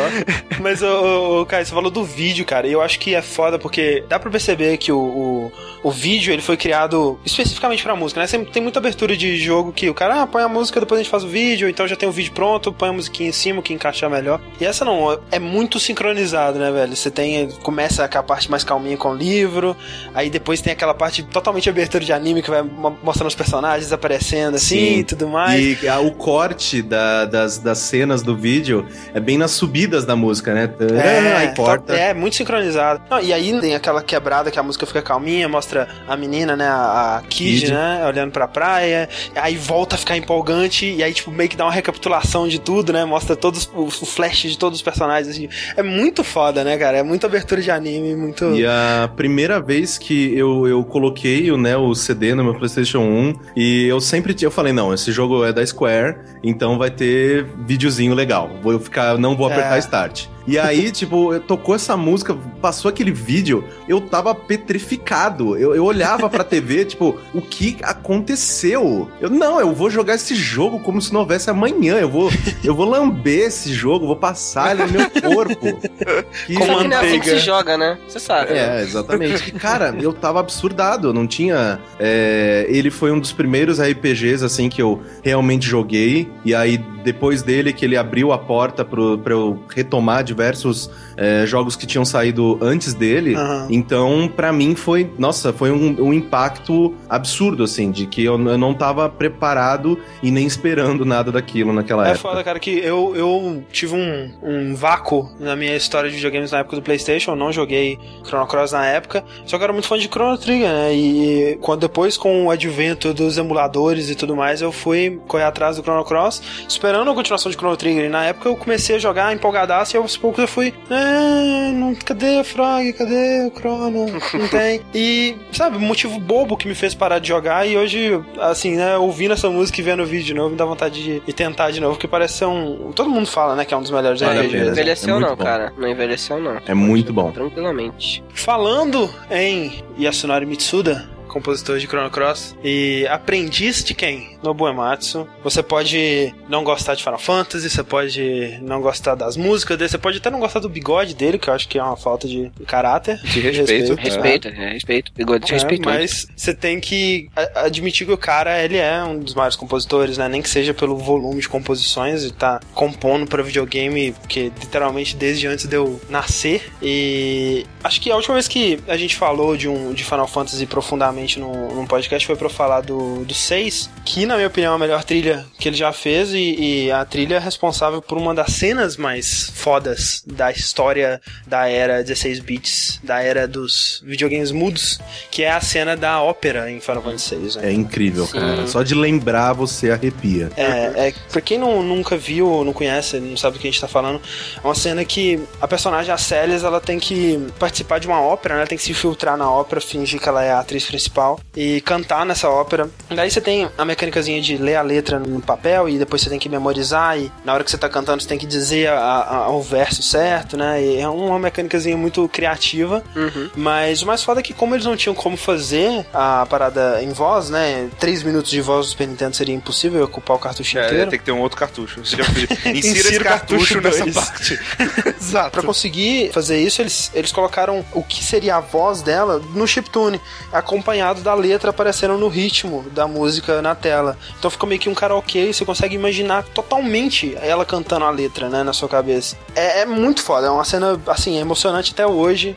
Speaker 1: Mas, ô, ô, Caio, você falou do vídeo, cara, e eu acho que é foda porque dá pra perceber que o, o, o vídeo ele foi criado especificamente pra música, né? Sempre tem muita abertura de jogo que o cara, ah, põe a música, depois a gente faz o vídeo, então já tem o vídeo pronto, põe a musiquinha em cima, o que encaixar melhor. E essa não, é muito sincronizado, né, velho? Você tem, começa com a parte mais calminha com o livro, aí depois tem aquela parte totalmente abertura de anime que vai mo- mostrando os personagens aparecendo assim
Speaker 4: Sim.
Speaker 1: e tudo mais.
Speaker 4: E a- o corte da- das, das cenas do vídeo é bem nas subidas da música, né? aí corta.
Speaker 1: to- É, muito sincronizado. Não, e aí tem aquela quebrada que a música fica calminha, mostra a menina, né, a, a Kid,
Speaker 4: Kid.
Speaker 1: né, olhando pra praia, aí volta a ficar empolgante, e aí, tipo, meio que dá uma recapitulação de tudo, né, mostra todos os o flash de todos os personagens, assim. É muito foda, né, cara? É muita abertura de anime, muito...
Speaker 4: E a primeira vez que eu, eu coloquei o, né, o CD no meu PlayStation 1, e eu sempre eu falei, não, esse jogo é da Square, então vai ter videozinho legal. Vou ficar, não vou apertar
Speaker 1: É.
Speaker 4: start. E aí, tipo, eu- tocou essa música, passou aquele vídeo, eu tava petrificado. Eu, eu olhava pra TV, tipo, o que aconteceu? Eu, não, eu vou jogar esse jogo como se não houvesse amanhã. Eu vou, eu vou lamber esse jogo, vou passar ele no meu corpo. Que
Speaker 1: Como
Speaker 2: que não é assim que se joga, né? Você sabe. né?
Speaker 4: é, exatamente. E, cara, eu tava absurdado. Eu não tinha. é, ele foi um dos primeiros RPGs, assim, que eu realmente joguei. E aí, depois dele, que ele abriu a porta pro, pra eu retomar diversos é, jogos que tinham saído antes dele.
Speaker 1: Aham.
Speaker 4: Então, pra mim, foi. Nossa, foi um, um impacto absurdo, assim, de que eu, eu não tava preparado e nem esperando nada daquilo naquela
Speaker 1: É
Speaker 4: época.
Speaker 1: foda, cara, que eu, eu tive um, um vácuo na minha história de videogames na época do PlayStation. Eu não joguei Chrono Cross na época, só que eu era muito fã de Chrono Trigger, né? E quando depois, com o advento dos emuladores e tudo mais, eu fui correr atrás do Chrono Cross, esperando a continuação de Chrono Trigger. E na época eu comecei a jogar empolgadaço e aos poucos eu fui. É, não, cadê o Frog? Cadê o Chrono? Não tem. E, sabe, motivo bobo que me fez parar de jogar. E hoje, assim, né, ouvindo essa música e vendo o vídeo de novo, me dá vontade de, de tentar de novo, porque parece ser um. Todo mundo fala, né, que é um dos melhores
Speaker 4: Vale
Speaker 1: RPGs.
Speaker 4: pena.
Speaker 2: Envelheceu
Speaker 4: É muito
Speaker 2: não,
Speaker 4: bom.
Speaker 2: cara. Não envelheceu não.
Speaker 4: É muito bom.
Speaker 2: Tranquilamente.
Speaker 1: Falando em Yasunori Mitsuda, compositor de Chrono Cross, e aprendiz de quem? Nobu Ematsu. Você pode não gostar de Final Fantasy, você pode não gostar das músicas dele, você pode até não gostar do bigode dele, que eu acho que é uma falta de caráter.
Speaker 3: De respeito.
Speaker 2: Respeito, é, respeito. Bigode de
Speaker 1: É,
Speaker 2: respeito.
Speaker 1: mas você tem que admitir que o cara, ele é um dos maiores compositores, né? Nem que seja pelo volume de composições, ele tá compondo pra videogame, que literalmente desde antes de eu nascer. E acho que a última vez que a gente falou de um de Final Fantasy profundamente num, num podcast foi pra falar do, do 6, que na minha opinião é a melhor trilha que ele já fez e, e a trilha é responsável por uma das cenas mais fodas da história da era 16 bits, da era dos videogames mudos, que é a cena da ópera em Final Fantasy VI. Né?
Speaker 4: É incrível,
Speaker 2: Sim.
Speaker 4: cara. Só de lembrar você arrepia.
Speaker 1: É, é, pra quem não, nunca viu, não conhece, não sabe do que a gente tá falando, é uma cena que a personagem, a Celis, ela tem que participar de uma ópera, né? Ela tem que se infiltrar na ópera, fingir que ela é a atriz principal e cantar nessa ópera. Daí você tem a mecânica mecânicazinha de ler a letra no papel e depois você tem que memorizar e na hora que você tá cantando você tem que dizer a, a, o verso certo, né? E é uma mecânicazinha muito criativa,
Speaker 2: Uhum.
Speaker 1: mas o mais foda é que como eles não tinham como fazer a parada em voz, né? Três minutos de voz do Super Nintendo seria impossível ocupar o cartucho
Speaker 3: É,
Speaker 1: inteiro.
Speaker 3: tem que ter um outro cartucho. Insira,
Speaker 1: Insira
Speaker 3: esse cartucho,
Speaker 1: cartucho
Speaker 3: nessa parte. Exato.
Speaker 1: Pra conseguir fazer isso, eles, eles colocaram o que seria a voz dela no chiptune, acompanhado da letra aparecendo no ritmo da música na tela. Então ficou meio que um karaokê e você consegue imaginar totalmente ela cantando a letra, né, na sua cabeça. É, é muito foda, é uma cena, assim, emocionante até hoje.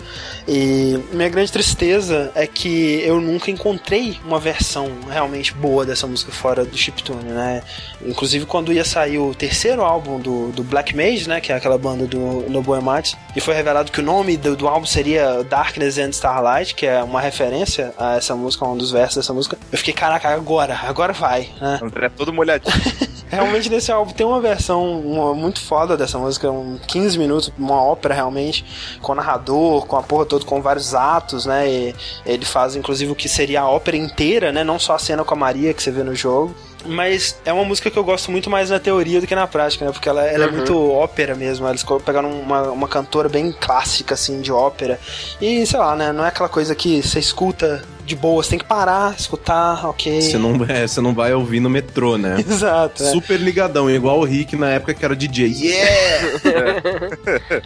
Speaker 1: E minha grande tristeza é que eu nunca encontrei uma versão realmente boa dessa música fora do chiptune, né? Inclusive quando ia sair o terceiro álbum do, do Black Mage, né, que é aquela banda do Nobuo Ematsu, e foi revelado que o nome do, do álbum seria Darkness and Starlight, que é uma referência a essa música, um dos versos dessa música. Eu fiquei, caraca, agora, agora vai,
Speaker 3: André é todo molhadinho.
Speaker 1: Realmente nesse álbum tem uma versão uma- muito foda dessa música, um 15 minutos, uma ópera realmente, com narrador, com a porra toda, com vários atos, né? E ele faz inclusive o que seria a ópera inteira, né? Não só a cena com a Maria que você vê no jogo. Mas é uma música que eu gosto muito mais na teoria do que na prática, né? Porque ela, ela é muito ópera mesmo. Eles pegaram uma, uma cantora bem clássica, assim, de ópera. E, sei lá, né? Não é aquela coisa que você escuta de boa, você tem que parar, escutar, ok.
Speaker 4: Você não, é, você não vai ouvir no metrô, né?
Speaker 1: Exato. é.
Speaker 4: Super ligadão, igual o Rick na época que era DJ. Yeah!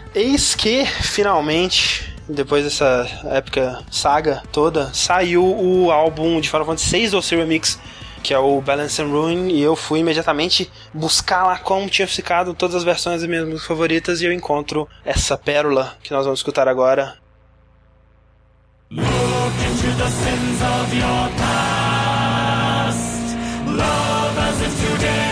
Speaker 1: Eis que, finalmente, depois dessa época saga toda, saiu o álbum de Final Fantasy VI Doce Remix, que é o Balance and Ruin, e eu fui imediatamente buscar lá como tinha ficado todas as versões das minhas músicas favoritas, e eu encontro essa pérola que nós vamos escutar agora.
Speaker 7: Better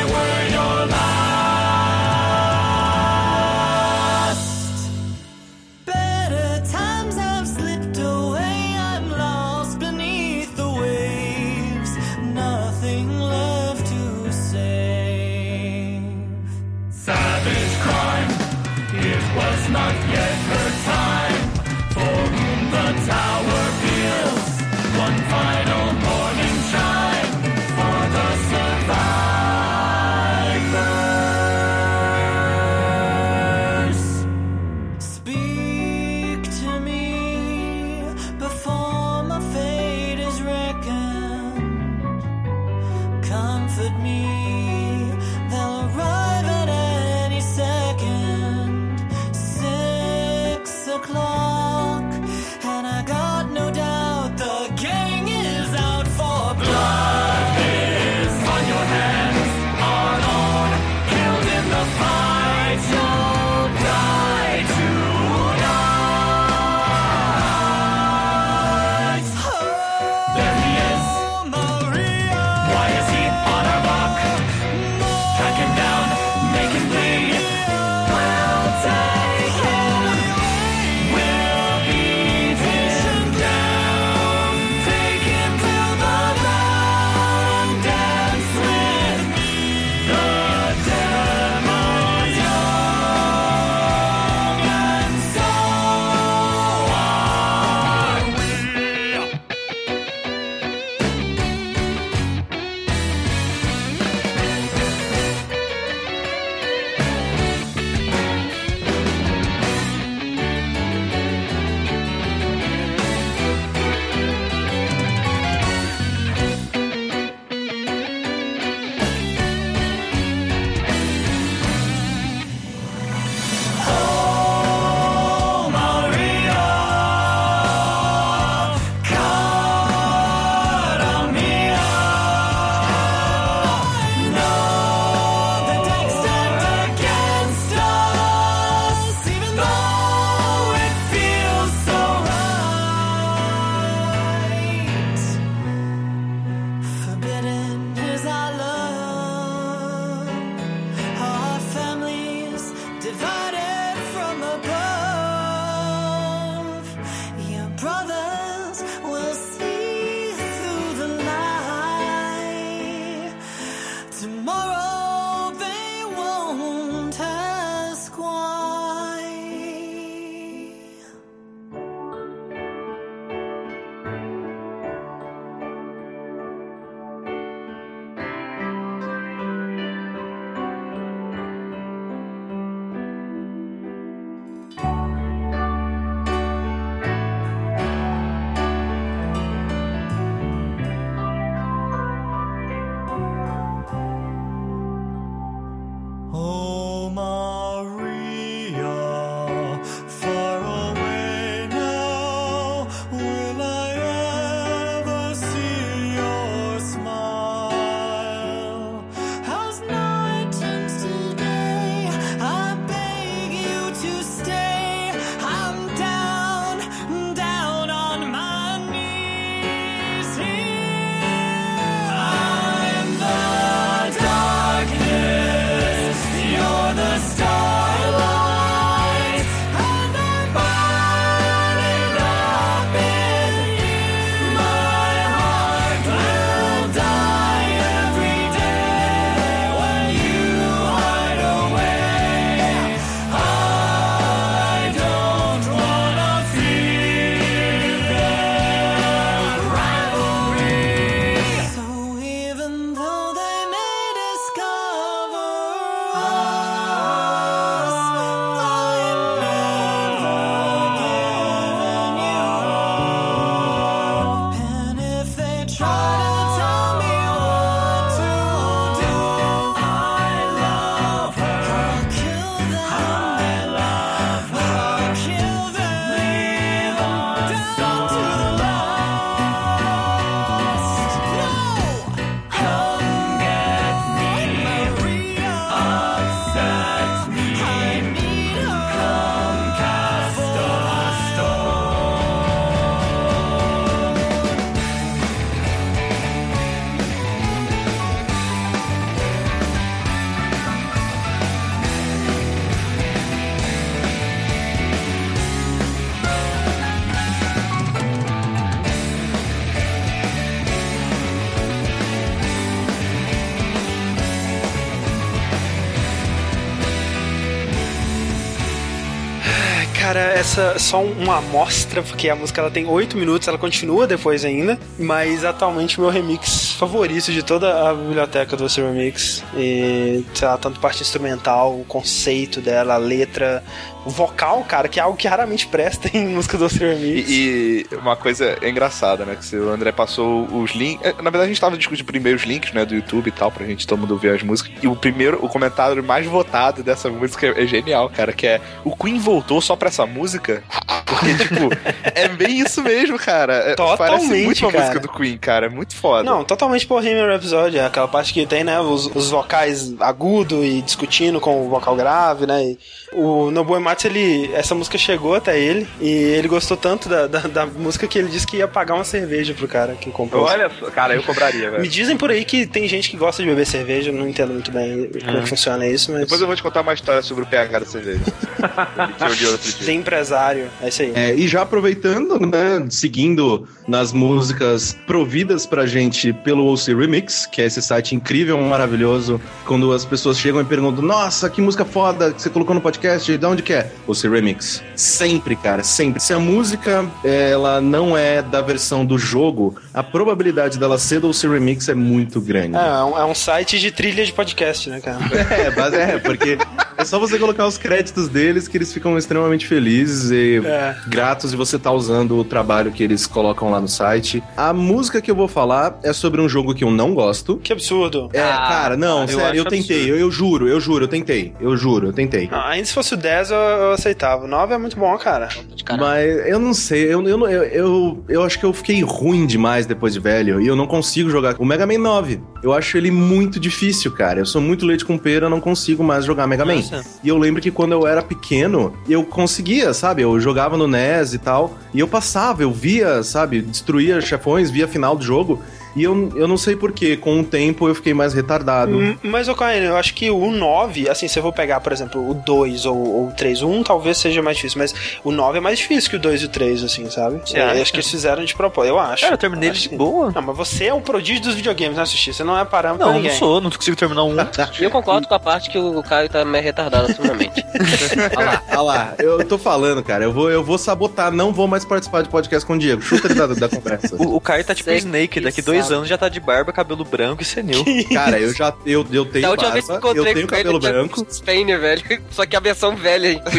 Speaker 1: essa só uma amostra, porque a música ela tem 8 minutos, ela continua depois ainda, mas atualmente meu remix favorito de toda a biblioteca do Ocean Remix. E, sei lá, tanto parte instrumental, o conceito dela, a letra, o vocal, cara, que é algo que raramente presta em música do Remix.
Speaker 3: E, e uma coisa engraçada, né? Que o André passou os links. é, Na verdade, a gente tava discutindo primeiro os links, né? Do YouTube e tal, pra gente todo mundo ver as músicas. E o primeiro, o comentário mais votado dessa música é, genial, cara. Que é o Queen voltou só pra essa música. Porque, tipo, é bem isso mesmo, cara. É, Parece
Speaker 1: Totalmente,
Speaker 3: muito uma
Speaker 1: cara.
Speaker 3: música do Queen, cara. É muito foda.
Speaker 1: Não, totalmente Bohemian Rhapsody, é aquela parte que tem, né, os, os vocais agudo e discutindo com o vocal grave, né, e o Nobuo Ematsu, ele, essa música chegou até ele, e ele gostou tanto da, da, da música que ele disse que ia pagar uma cerveja pro cara que comprou.
Speaker 3: Olha só, cara, eu cobraria, velho.
Speaker 1: Me dizem por aí que tem gente que gosta de beber cerveja, não entendo muito bem como que funciona isso, mas
Speaker 3: Depois eu vou te contar uma história sobre o pH da cerveja.
Speaker 1: tem empresário, é isso aí.
Speaker 4: É, e já aproveitando, né, seguindo nas músicas providas pra gente pelo OC Remix, que é esse site incrível, maravilhoso, quando as pessoas chegam e perguntam, nossa, que música foda que você colocou no podcast, de onde que é? OC Remix. Sempre, cara, sempre. Se a música, ela não é da versão do jogo, a probabilidade dela ser do OC Remix é muito grande.
Speaker 1: É, é um, é um site de trilha de podcast, né, cara?
Speaker 4: É, mas é, porque é só você colocar os créditos deles que eles ficam extremamente felizes e
Speaker 1: É.
Speaker 4: gratos de você estar usando o trabalho que eles colocam lá no site. A música que eu vou falar é sobre um jogo que eu não gosto.
Speaker 1: Que absurdo.
Speaker 4: É,
Speaker 5: Ah,
Speaker 4: cara, não,
Speaker 5: eu
Speaker 4: sério, eu,
Speaker 5: acho
Speaker 4: tentei, eu, eu juro, eu juro, eu tentei, eu juro, eu tentei.
Speaker 1: Ah, ainda se fosse o 10 eu, eu aceitava. O 9 é muito bom, cara.
Speaker 2: Caralho.
Speaker 4: Mas eu não sei, eu, eu, eu, eu, eu acho que eu fiquei ruim demais depois de velho e eu não consigo jogar o Mega Man 9. Eu acho ele muito difícil, cara. Eu sou muito leite com pera, eu não consigo mais jogar Mega Man.
Speaker 5: Nossa.
Speaker 4: E eu lembro que quando eu era pequeno, eu conseguia, sabe? Eu jogava no NES e tal, e eu passava, eu via, sabe? Destruía chefões, via final do jogo. E eu, eu não sei porquê, com o tempo eu fiquei mais retardado.
Speaker 1: Mas, ô Caio, eu acho que o 9, assim, se eu vou pegar, por exemplo, o 2 ou, ou o 3, o 1 talvez seja mais difícil, mas o 9 é mais difícil que o 2 e o 3, assim, sabe?
Speaker 5: Você
Speaker 1: Eu
Speaker 5: acha?
Speaker 1: acho que eles fizeram de propósito, eu acho.
Speaker 5: Cara, eu terminei ele
Speaker 1: Acho
Speaker 5: de
Speaker 1: que-
Speaker 5: boa.
Speaker 1: Não, mas você é o prodígio dos videogames, né, Sushi? Você não é parâmetro pra
Speaker 5: Não, não
Speaker 1: ninguém.
Speaker 5: sou, não consigo terminar um.
Speaker 2: Eu concordo com a parte que o Caio tá meio retardado ultimamente. Olha lá.
Speaker 4: Olha lá, eu tô falando, cara, eu vou, eu vou sabotar, não vou mais participar de podcast com o Diego. Chuta ele da, da conversa.
Speaker 5: O, o Caio tá tipo
Speaker 2: Sei
Speaker 5: Snake, daqui dois
Speaker 2: sabe.
Speaker 5: anos já tá de barba, cabelo branco e senil.
Speaker 4: Cara, eu já eu, eu tenho
Speaker 2: Da
Speaker 4: barba,
Speaker 2: vez que eu
Speaker 4: tenho
Speaker 2: com
Speaker 4: cabelo
Speaker 2: ele
Speaker 4: branco.
Speaker 2: Spain, velho. Só que a versão velha, hein?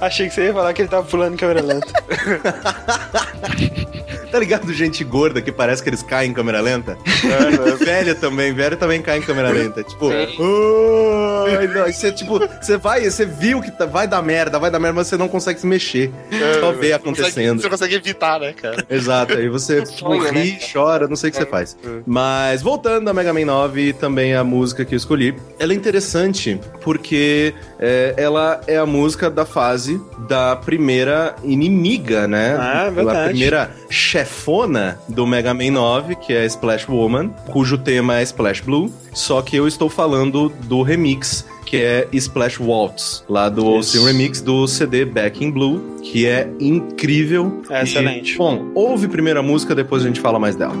Speaker 1: Achei que você ia falar que ele tava pulando em câmera lenta.
Speaker 4: Tá ligado? Gente gorda que parece que eles caem em câmera lenta. velho também, velho também cai em câmera lenta. Tipo, aí você, tipo, você vai, você viu que tá- vai dar merda, vai dar merda, mas você não consegue se mexer. Só vê acontecendo.
Speaker 3: Você consegue evitar, né, cara?
Speaker 4: Exato, aí você tipo,
Speaker 2: sonho, né?
Speaker 4: ri, chora, não sei o que você faz. Mas voltando a Mega Man 9, também a música que eu escolhi, ela é interessante porque é, ela é a música da fase da primeira inimiga, né?
Speaker 1: Ah, é verdade.
Speaker 4: A primeira chefona do Mega Man 9, que é Splash Woman, cujo tema é Splash Blue, só que eu estou falando do remix que é Splash Waltz, lá do
Speaker 1: Isso.
Speaker 4: OC Remix do CD Back in Blue, que é incrível.
Speaker 1: É
Speaker 4: E,
Speaker 1: excelente.
Speaker 4: bom, ouve primeiro a música, depois a gente fala mais dela.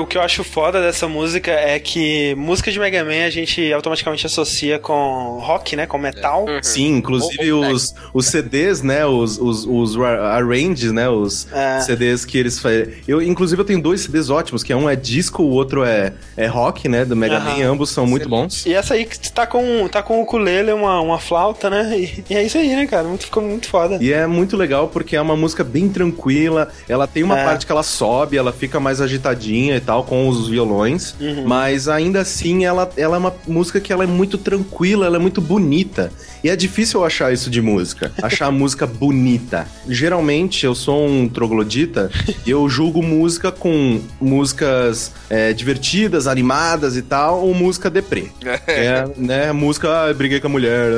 Speaker 1: Cara, o que eu acho foda dessa música é que música de Mega Man a gente automaticamente associa com rock, né? Com metal.
Speaker 4: Sim, inclusive os, os CDs, né? Os, os, os ra- arranges, né? Os
Speaker 1: É.
Speaker 4: CDs que eles fazem. Eu, inclusive, eu tenho dois CDs ótimos, que um é disco, o outro é, é rock, né? Do Mega. Man, ambos são muito bons.
Speaker 1: E essa aí que tá com, tá com o ukulele, uma, uma flauta, né? E, e é isso aí, né, cara? Muito, ficou muito foda.
Speaker 4: E é muito legal porque é uma música bem tranquila. Ela tem uma
Speaker 1: É.
Speaker 4: parte que ela sobe, ela fica mais agitadinha e tal, com os violões.
Speaker 1: Uhum.
Speaker 4: Mas ainda assim, ela, ela é uma música que ela é muito tranquila, ela é muito bonita. E é difícil eu achar isso de música. Achar a música bonita. Geralmente, eu sou um troglodita e eu julgo música com músicas é, divertidas, animadas e tal, ou música deprê. Que é, né, música, ah, briguei com a mulher,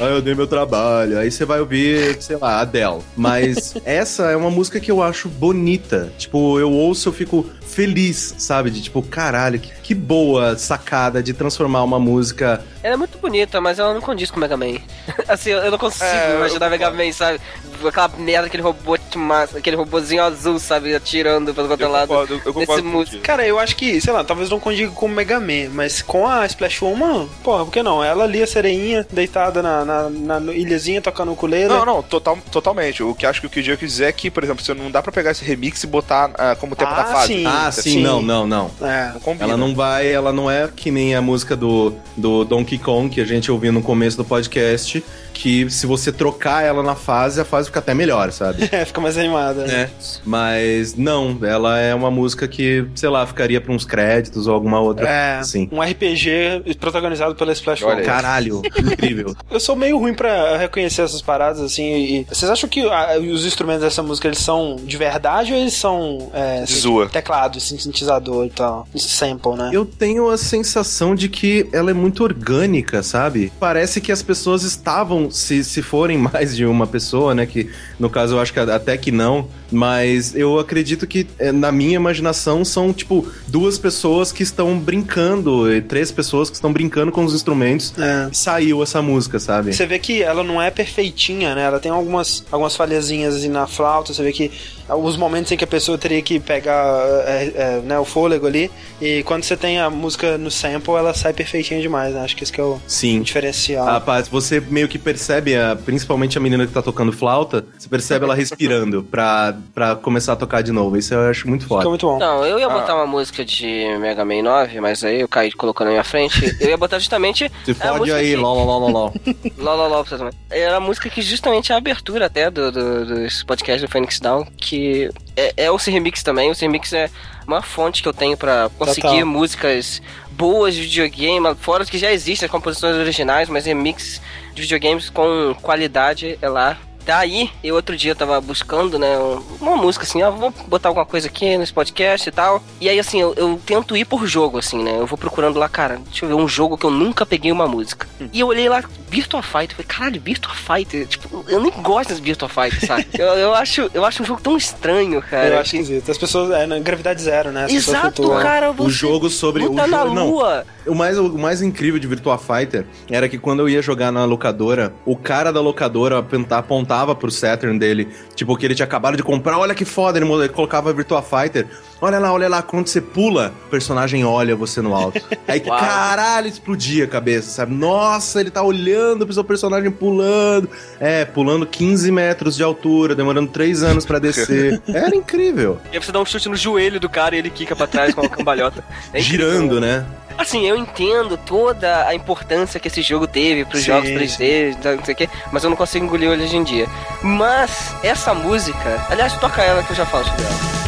Speaker 4: ah, eu dei meu trabalho. Aí você vai ouvir, sei lá, Adele. Mas essa é uma música que eu acho bonita. Tipo, eu ouço, eu fico feliz, sabe? De tipo, caralho, que, que boa sacada de transformar uma música.
Speaker 2: Ela é muito bonita, mas ela não condiz com o Mega Man. assim, eu eu não consigo
Speaker 3: É, eu
Speaker 2: imaginar o Mega Man, sabe? Aquela merda, aquele robô de massa, aquele robôzinho azul, sabe? Atirando pelo outro
Speaker 3: Eu
Speaker 2: lado.
Speaker 3: concordo, eu concordo
Speaker 2: Nesse
Speaker 3: você.
Speaker 1: Cara, eu acho que, sei lá, talvez não condiga com o Mega Man, mas com a Splash Woman, porra, por que não? Ela ali, a sereinha, deitada na, na, na ilhazinha, tocando o ukulele.
Speaker 3: Não, não, total, totalmente. O que acho que o que o Diego quis dizer é que, por exemplo, você não dá pra pegar esse remix e botar ah, como tema
Speaker 1: Ah,
Speaker 3: da fase.
Speaker 1: sim.
Speaker 4: ah, sim,
Speaker 1: sim.
Speaker 4: não, não, não.
Speaker 1: É.
Speaker 3: Não.
Speaker 4: Ela não vai, ela não é que nem a música do, do Donkey Kong que a gente ouviu no começo do podcast, que se você trocar ela na fase, a fase fica até melhor, sabe?
Speaker 1: É, fica mais animada.
Speaker 4: É. Mas não, ela é uma música que, sei lá, ficaria pra uns créditos ou alguma outra.
Speaker 1: É,
Speaker 4: Sim.
Speaker 1: um RPG protagonizado pela Splash
Speaker 3: Olha.
Speaker 4: Caralho, incrível.
Speaker 1: Eu sou meio ruim pra reconhecer essas paradas, assim, e... Vocês acham que ah, os instrumentos dessa música, eles são de verdade ou eles são... É,
Speaker 3: De zoa.
Speaker 1: Teclado, assim, sintetizador e tal. Sample, né?
Speaker 4: Eu tenho a sensação de que ela é muito orgânica, sabe? Parece que as pessoas estavam, se, se forem mais de uma pessoa, né? Que no caso eu acho que até que não, mas eu acredito que eh, na minha imaginação são tipo duas pessoas que estão brincando, e três pessoas que estão brincando com os instrumentos.
Speaker 1: É.
Speaker 4: Saiu essa música, sabe?
Speaker 1: Você vê que ela não é perfeitinha, né? Ela tem algumas, algumas falhazinhas assim, na flauta. Você vê que alguns momentos em que a pessoa teria que pegar é, é, né, o fôlego ali. E quando você tem a música no sample, ela sai perfeitinha demais, né? Acho que esse que é o
Speaker 4: Sim.
Speaker 1: diferencial.
Speaker 4: Rapaz, você meio que percebe, a- principalmente a menina que tá tocando flauta, você percebe ela respirando pra, pra começar a tocar de novo. Isso eu acho muito
Speaker 1: Fica
Speaker 4: foda.
Speaker 1: muito bom.
Speaker 2: Não, eu ia
Speaker 3: Ah.
Speaker 2: botar uma música de Mega Man 9, mas aí eu caí colocando na minha frente. Eu ia botar justamente.
Speaker 4: Se fode aí,
Speaker 2: que-
Speaker 4: lol, lol, lol, lol.
Speaker 2: Ló, ló, ló, pra você também. Era a música que justamente é a abertura até do, do, dos podcasts do Phoenix Down, que é, é o C-Remix também. O C-Remix é uma fonte que eu tenho pra conseguir
Speaker 1: Total.
Speaker 2: músicas boas de videogame, fora os que já existem, as composições originais, mas remix de videogames com qualidade é lá. Daí, eu outro dia tava buscando, né, um- uma música assim, ah, vou botar alguma coisa aqui nesse podcast e tal. E aí, assim, eu, eu tento ir por jogo, assim, né, eu vou procurando lá, cara, deixa eu ver, um jogo que eu nunca peguei uma música. E eu olhei lá, Virtua Fighter, falei, caralho, Virtua Fighter, tipo, eu nem gosto desse Virtua Fighter, sabe? eu, eu, acho, eu acho um jogo tão estranho, cara.
Speaker 1: eu acho
Speaker 2: que-
Speaker 1: esquisito. As pessoas. É, na gravidade zero, né? As
Speaker 2: Exato, cara, você
Speaker 4: O jogo sobre o
Speaker 2: tá na
Speaker 4: jogo- não. O mais, o mais incrível de Virtua Fighter era que quando eu ia jogar na locadora, o cara da locadora aponta- apontava pro Saturn dele, tipo, que ele tinha acabado de comprar, olha que foda, ele colocava Virtua Fighter, olha lá, olha lá, quando você pula, o personagem olha você no alto. Aí,
Speaker 2: Uau.
Speaker 4: caralho, explodia a cabeça, sabe? Nossa, ele tá olhando pro seu personagem pulando. É, pulando 15 metros de altura, demorando 3 anos pra descer. Era incrível.
Speaker 2: E aí você dá um chute no joelho do cara e ele quica pra trás com uma cambalhota. É.
Speaker 4: Girando, né?
Speaker 2: Assim, eu entendo toda a importância que esse jogo teve pros
Speaker 1: Sim,
Speaker 2: jogos 3D, não sei o quê, mas eu não consigo engolir hoje em dia. Mas essa música, aliás, toca ela que eu já falo sobre ela.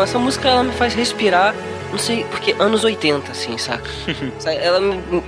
Speaker 2: Então, essa música ela me faz respirar, não sei, porque anos 80, assim, saca? Ela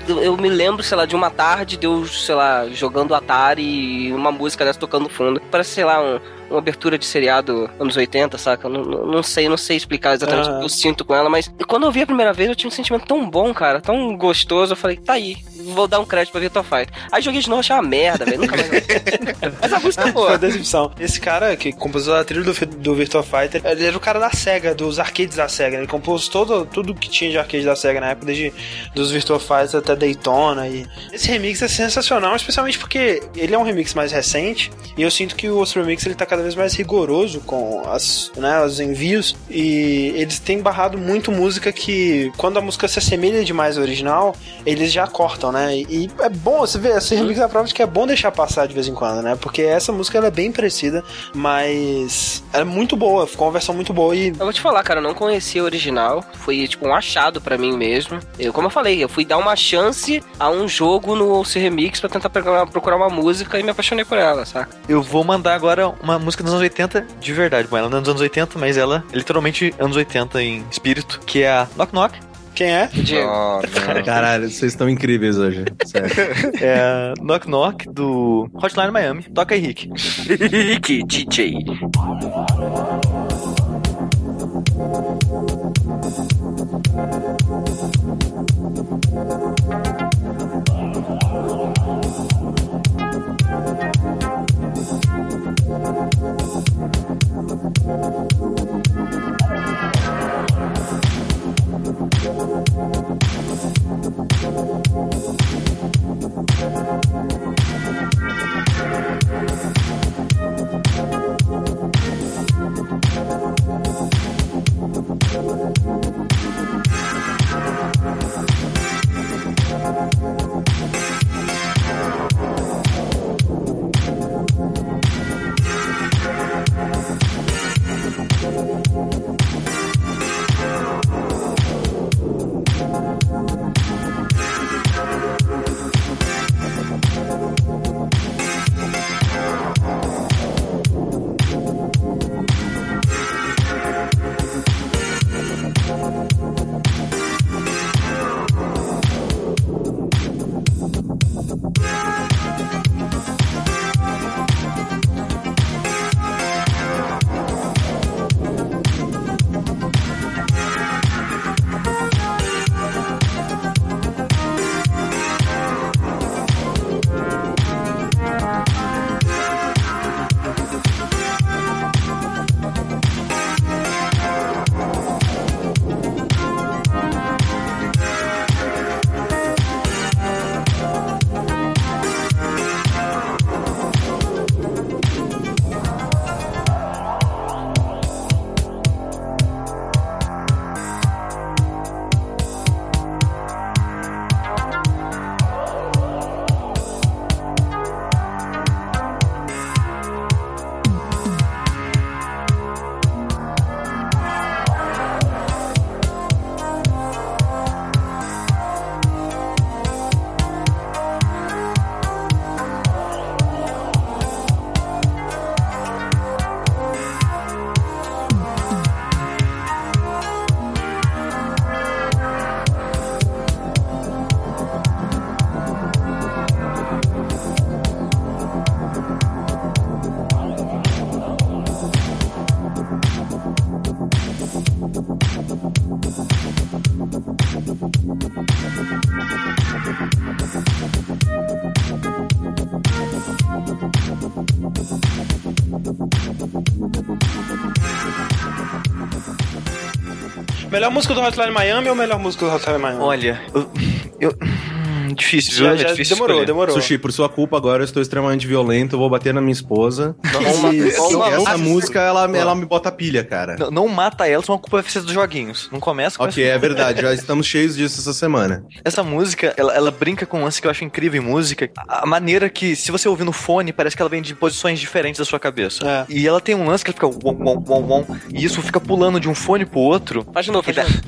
Speaker 2: eu me lembro, sei lá, de uma tarde de eu, sei lá, jogando Atari e uma música dessa tocando no fundo. Parece, sei lá, um- uma abertura de seriado anos 80, saca? Eu Não, não, sei, não sei explicar exatamente
Speaker 1: Ah.
Speaker 2: o que eu sinto com ela, mas quando eu vi a primeira vez eu tinha um sentimento tão bom, cara, tão gostoso. Eu falei, tá aí, vou dar um crédito pra Virtua Fighter. Aí joguei de novo, achei uma merda, velho, nunca mais. mas a música é
Speaker 1: Foi
Speaker 2: boa.
Speaker 1: decepção. Esse cara que compôs a trilha do, do Virtua Fighter, ele era o cara da SEGA, dos arcades da SEGA. Ele compôs todo, tudo que tinha de arcade da SEGA na época, desde dos Virtua Fighters até Daytona. E esse remix é sensacional, especialmente porque ele é um remix mais recente. E eu sinto que o outro remix ele tá cada vez mais rigoroso com as, né, os envios. E eles têm barrado muito música que, quando a música se assemelha demais ao original, eles já cortam, né? E é bom, você vê, esse remix é a prova de que é bom deixar passar de vez em quando, né? Porque essa música ela é bem parecida, mas ela é muito boa, ficou uma versão muito boa e.
Speaker 2: Eu vou te falar, cara, eu não conhecia o original. Foi tipo um achado pra mim mesmo. Eu, como eu falei, eu fui dar uma chance a um jogo no C Remix pra tentar procurar, procurar uma música e me apaixonei por ela, saca?
Speaker 5: Eu vou mandar agora uma música dos anos 80 de verdade. Bom, ela não é dos anos 80, mas ela é literalmente anos 80 em espírito, que é a Knock Knock.
Speaker 1: Quem é?
Speaker 2: Diego.
Speaker 3: Não.
Speaker 4: Caralho, vocês estão incríveis hoje. Sério.
Speaker 5: É a Knock Knock do Hotline Miami. Toca aí, Rick.
Speaker 2: que DJ.
Speaker 1: Melhor música do Hotline Miami ou melhor música do Hotline Miami?
Speaker 5: Olha, eu. eu- hum, difícil, viu?
Speaker 1: já,
Speaker 5: é
Speaker 1: já
Speaker 5: difícil
Speaker 1: demorou,
Speaker 5: escolher.
Speaker 1: demorou.
Speaker 4: Sushi, por sua culpa agora eu estou extremamente violento, eu vou bater na minha esposa.
Speaker 2: Uma- uma-
Speaker 4: essa música, ela, ela me bota pilha, cara.
Speaker 5: Não, não mata ela, só uma culpa vai ser dos joguinhos. Não começa com
Speaker 4: Ok,
Speaker 5: essa-
Speaker 4: é verdade, já estamos cheios disso essa semana.
Speaker 5: Essa música, ela, ela brinca com um lance que eu acho incrível em música. A maneira que, se você ouvir no fone, parece que ela vem de posições diferentes da sua cabeça.
Speaker 1: É.
Speaker 5: E ela tem um lance que ela fica wom, wom, wom, wom, e isso fica pulando de um fone pro outro.
Speaker 2: Faz de novo,
Speaker 5: E
Speaker 2: faz
Speaker 5: dá,
Speaker 2: de novo.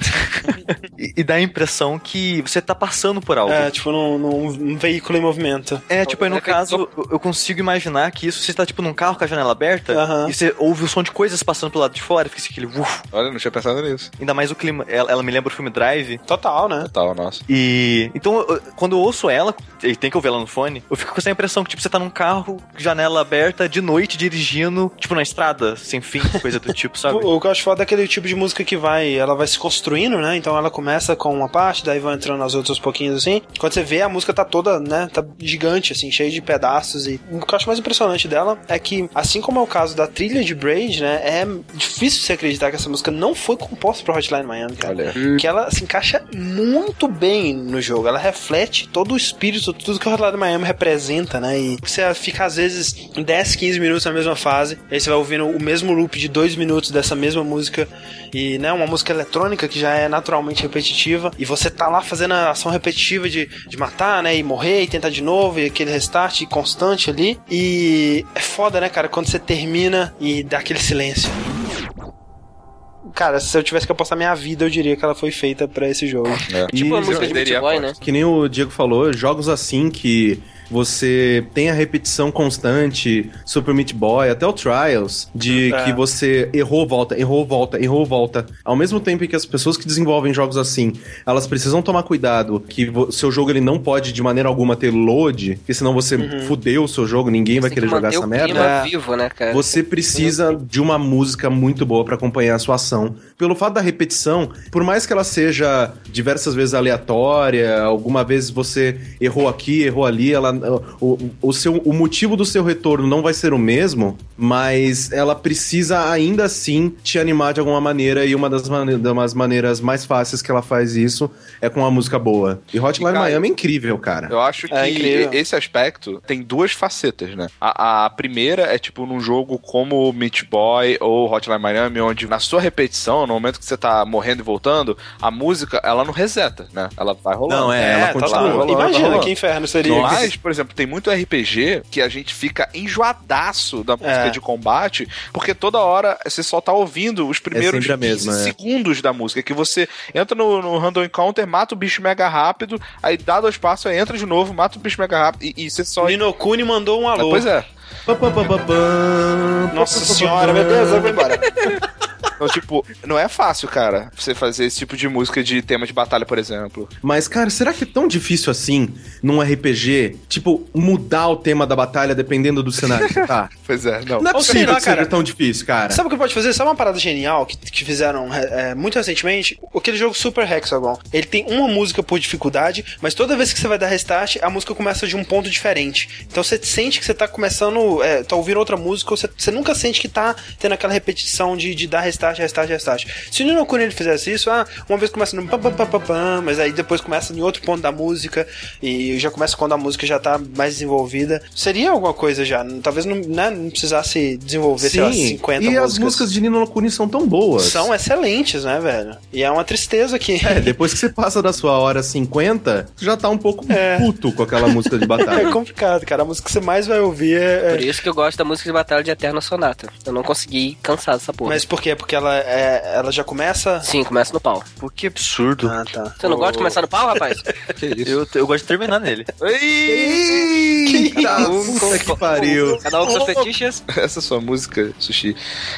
Speaker 5: e, dá a impressão que você tá passando por algo.
Speaker 1: É, tipo, num, num, num veículo em movimento.
Speaker 5: É, tipo, aí no
Speaker 2: É que-
Speaker 5: caso, eu- eu consigo imaginar que isso, você tá, tipo, num carro com a janela aberta, e você ouve o som de coisas passando pelo lado de fora, fica aquele uf.
Speaker 3: Olha, não tinha pensado nisso.
Speaker 5: Ainda mais o clima, ela, ela me lembra o filme Drive,
Speaker 1: Total, né?
Speaker 3: Total, nossa.
Speaker 5: e... Então, eu- quando eu ouço ela, e tem que ouvir ela no fone, eu fico com essa impressão que, tipo, você tá num carro, janela aberta, de noite, dirigindo, tipo, na estrada, sem fim, coisa do tipo, sabe?
Speaker 1: O, o que eu acho foda é aquele tipo de música que vai, ela vai se construindo, né? Então ela começa com uma parte, daí vão entrando as outras pouquinhos assim. Quando você vê, a música tá toda, né? Tá gigante, assim, cheia de pedaços. E o que eu acho mais impressionante dela é que, assim como é o caso da trilha de Braid, né? É difícil você acreditar que essa música não foi composta pro Hotline Miami, cara.
Speaker 3: Olha.
Speaker 1: Que ela se encaixa muito bem no jogo. Ela reflete todo o espírito, tudo que o Hotline Miami representa, né? E você fica, às vezes, 10, 15 minutos na mesma fase. Aí você vai ouvindo o mesmo loop de 2 minutos dessa mesma música. E, né, uma música eletrônica que já é naturalmente repetitiva. E você tá lá fazendo a ação repetitiva de, de matar, né? E morrer e tentar de novo. E aquele restart constante ali. E é foda, né, cara? Quando você termina e dá aquele silêncio. Cara, se eu tivesse que apostar minha vida, eu diria que ela foi feita pra esse jogo.
Speaker 3: É.
Speaker 2: Tipo
Speaker 4: E
Speaker 2: a música de Boy, né?
Speaker 4: Que nem o Diego falou, jogos assim que você tem a repetição constante, Super Meat Boy, até o Trials, de
Speaker 1: É.
Speaker 4: que você errou, volta, errou, volta, errou, volta. Ao mesmo tempo em que as pessoas que desenvolvem jogos assim, elas precisam tomar cuidado que seu jogo ele não pode de maneira alguma ter load, porque senão você fudeu o seu jogo, ninguém vai
Speaker 2: Tem que
Speaker 4: querer jogar essa merda.
Speaker 2: vivo, né, cara?
Speaker 4: Você precisa de uma música muito boa pra acompanhar a sua ação. Pelo fato da repetição, por mais que ela seja diversas vezes aleatória, alguma vez você errou aqui, errou ali, ela, o, o, seu, o motivo do seu retorno não vai ser o mesmo, mas ela precisa ainda assim te animar de alguma maneira, e uma das, mane das maneiras mais fáceis que ela faz isso é com uma música boa. E Hotline
Speaker 3: cara,
Speaker 4: Miami é incrível, cara.
Speaker 3: Eu acho que
Speaker 1: É
Speaker 3: esse aspecto tem duas facetas, né? A, a primeira é tipo num jogo como Meat Boy ou Hotline Miami, onde na sua repetição, no momento que você tá morrendo e voltando, a música, ela não reseta, né? Ela vai rolando.
Speaker 4: Não, é, ela continua.
Speaker 1: total.
Speaker 3: rolando,
Speaker 1: Imagina
Speaker 3: rolando.
Speaker 1: que inferno seria.
Speaker 3: Mas, por exemplo, tem muito RPG que a gente fica enjoadaço da música
Speaker 1: É.
Speaker 3: de combate, porque toda hora você só tá ouvindo os primeiros 15
Speaker 4: mesma, é.
Speaker 3: segundos da música, que você entra no, no random encounter, mata o bicho mega rápido, aí dá dois passos, aí entra de novo, mata o bicho mega rápido, e, e você só...
Speaker 1: O Nino Kuni mandou um alô.
Speaker 3: Pois é.
Speaker 4: Pá, pá.
Speaker 1: Nossa senhora, meu Deus, eu vou embora.
Speaker 3: Então, tipo, não é fácil, cara, você fazer esse tipo de música de tema de batalha, por exemplo.
Speaker 4: Mas, cara, será que é tão difícil assim, num RPG, tipo, mudar o tema da batalha dependendo do cenário que tá?
Speaker 3: Pois é, não.
Speaker 4: Não é
Speaker 1: Ou
Speaker 4: possível
Speaker 1: lá,
Speaker 4: que seja
Speaker 1: cara.
Speaker 4: tão difícil, cara.
Speaker 1: Sabe o que pode fazer? Sabe uma parada genial que, que fizeram é, muito recentemente? Aquele jogo Super Hexagon. Ele tem uma música por dificuldade, mas toda vez que você vai dar restart, a música começa de um ponto diferente. Então você sente que você tá começando, é, tá ouvindo outra música, ou você, você nunca sente que tá tendo aquela repetição de, de dar restart, restart, restart. Se o Nino Kuni ele fizesse isso, ah, uma vez começa no pam, pam, pam, pam, pam, mas aí depois começa em outro ponto da música, e já começa quando a música já tá mais desenvolvida. Seria alguma coisa já. Talvez não, né, não precisasse desenvolver, sei lá, 50
Speaker 4: e
Speaker 1: músicas.
Speaker 4: as músicas de Nino Kuni são tão boas.
Speaker 1: São excelentes, né, velho? E é uma tristeza que.
Speaker 4: É, depois que você passa da sua hora 50, você já tá um pouco
Speaker 1: É.
Speaker 4: puto com aquela música de
Speaker 1: É
Speaker 4: batalha.
Speaker 1: complicado, cara. A música que você mais vai ouvir é.
Speaker 2: Por isso que eu gosto da música de batalha de Eterna Sonata. Eu não consegui cansar dessa porra.
Speaker 1: Mas por quê? Porque ela, é, ela já começa.
Speaker 2: Sim, começa no pau.
Speaker 5: Pô, que absurdo.
Speaker 1: Ah, tá.
Speaker 2: Você não gosta de começar no pau, rapaz?
Speaker 3: Que isso?
Speaker 5: Eu, eu gosto de terminar nele.
Speaker 4: Eita,
Speaker 2: Cada um com-
Speaker 4: que pariu.
Speaker 2: Cada um com seus fetiches.
Speaker 3: Essa sua música, Sushi,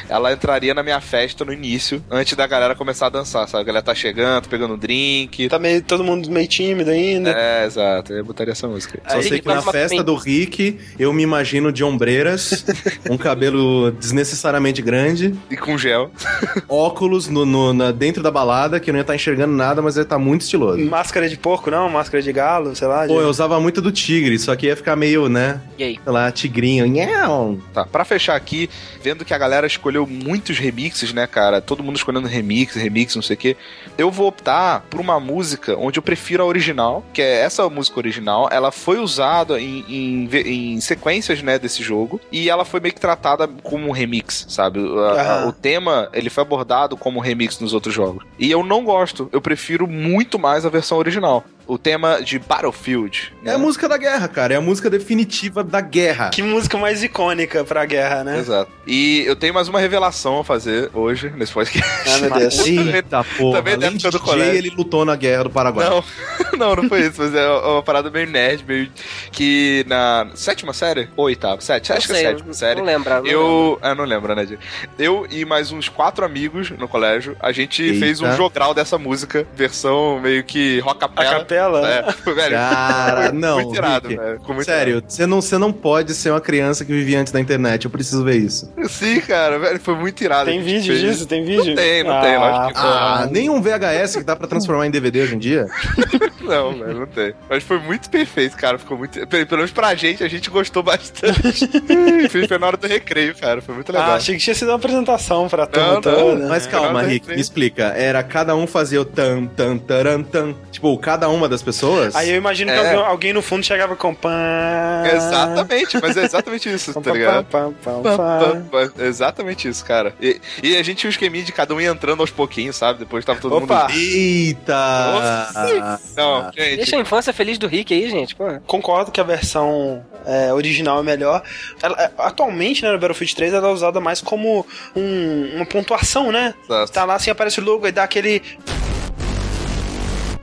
Speaker 3: ela entraria na minha festa no início, antes da galera começar a dançar, sabe? A galera tá chegando, pegando um drink.
Speaker 1: Tá meio, todo mundo meio tímido ainda.
Speaker 3: É, exato. Eu botaria essa música.
Speaker 4: Só
Speaker 2: Aí
Speaker 4: sei
Speaker 2: que
Speaker 4: que na festa do Rick, eu me imagino de ombreiras, um cabelo desnecessariamente grande,
Speaker 3: E com gel.
Speaker 4: óculos no, no- na- dentro da balada, que eu não ia estar enxergando nada, mas ia estar muito estiloso.
Speaker 1: Máscara de porco, não? Máscara de galo, sei lá. de-
Speaker 4: Pô, eu usava muito do tigre, só que ia ficar meio, né,
Speaker 2: E aí?
Speaker 4: sei lá, tigrinho. Nhau.
Speaker 3: Tá, pra fechar aqui, vendo que a galera escolheu muitos remixes, né, cara? Todo mundo escolhendo remix, remix, não sei o quê. Eu vou optar por uma música onde eu prefiro a original, que é essa música original. Ela foi usada em, em, em sequências, né, desse jogo. E ela foi meio que tratada como um remix, sabe? A- a-
Speaker 1: Aham.
Speaker 3: o tema, ele foi abordado como remix nos outros jogos. E eu não gosto. Eu prefiro muito mais a versão original. O tema de Battlefield.
Speaker 4: É a música da guerra, cara. É a música definitiva da guerra.
Speaker 1: Que música mais icônica pra guerra, né?
Speaker 3: Exato. E eu tenho mais uma revelação a fazer hoje, nesse podcast.
Speaker 1: Ah, meu Deus.
Speaker 4: Eita porra.
Speaker 3: Também da
Speaker 4: Além de
Speaker 3: época do
Speaker 4: DJ,
Speaker 3: colégio.
Speaker 4: ele lutou na guerra do Paraguai.
Speaker 3: Não, Não, não foi isso, mas é uma parada meio nerd, meio que na sétima série? Ou oitava? Sete? Acho que é sétima série.
Speaker 2: Não lembra. não
Speaker 3: Eu. Ah, não lembro, né, Diego? Eu e mais uns quatro amigos no colégio, a gente
Speaker 4: Eita.
Speaker 3: fez um jogral dessa música, versão meio que rock
Speaker 1: A capela?
Speaker 3: É, velho.
Speaker 4: Cara,
Speaker 3: foi
Speaker 4: não.
Speaker 3: Muito irado,
Speaker 4: Rick.
Speaker 3: velho. Muito
Speaker 4: Sério, você não, você não pode ser uma criança que vivia antes da internet. Eu preciso ver isso.
Speaker 3: Sim, cara, velho, foi muito irado.
Speaker 1: Tem vídeo
Speaker 3: fez.
Speaker 1: disso? Tem vídeo?
Speaker 3: Não tem, não tem, lógico que
Speaker 4: Ah, nem um VHS que dá pra transformar em DVD hoje em dia?
Speaker 3: Não, velho, não tem. Mas foi muito perfeito, cara. Ficou muito. Pelo menos pra gente, a gente gostou bastante. foi foi na hora do recreio, cara. Foi muito legal.
Speaker 1: Ah, achei que tinha sido uma apresentação pra turma
Speaker 3: Não, não.
Speaker 1: toda.
Speaker 4: Mas calma, Rick, me explica. Era cada um fazia o tan, tan, taran, tan. Tipo, cada das pessoas?
Speaker 1: Aí eu imagino que
Speaker 3: É.
Speaker 1: alguém, alguém no fundo chegava com pã.
Speaker 3: Exatamente, mas é exatamente isso, tá ligado? Exatamente isso, cara. E, e a gente tinha um esqueminha de cada um ia entrando aos pouquinhos, sabe? Depois tava todo
Speaker 1: Opa!
Speaker 3: mundo.
Speaker 4: Eita!
Speaker 3: Não, gente.
Speaker 2: Deixa a infância feliz do Rick aí, gente. Pô.
Speaker 1: Concordo que a versão é, original é melhor. Ela- é, atualmente, né, no Battlefield 3, ela é usada mais como um- uma pontuação, né?
Speaker 3: Exato.
Speaker 1: Tá lá assim, aparece o logo e dá aquele.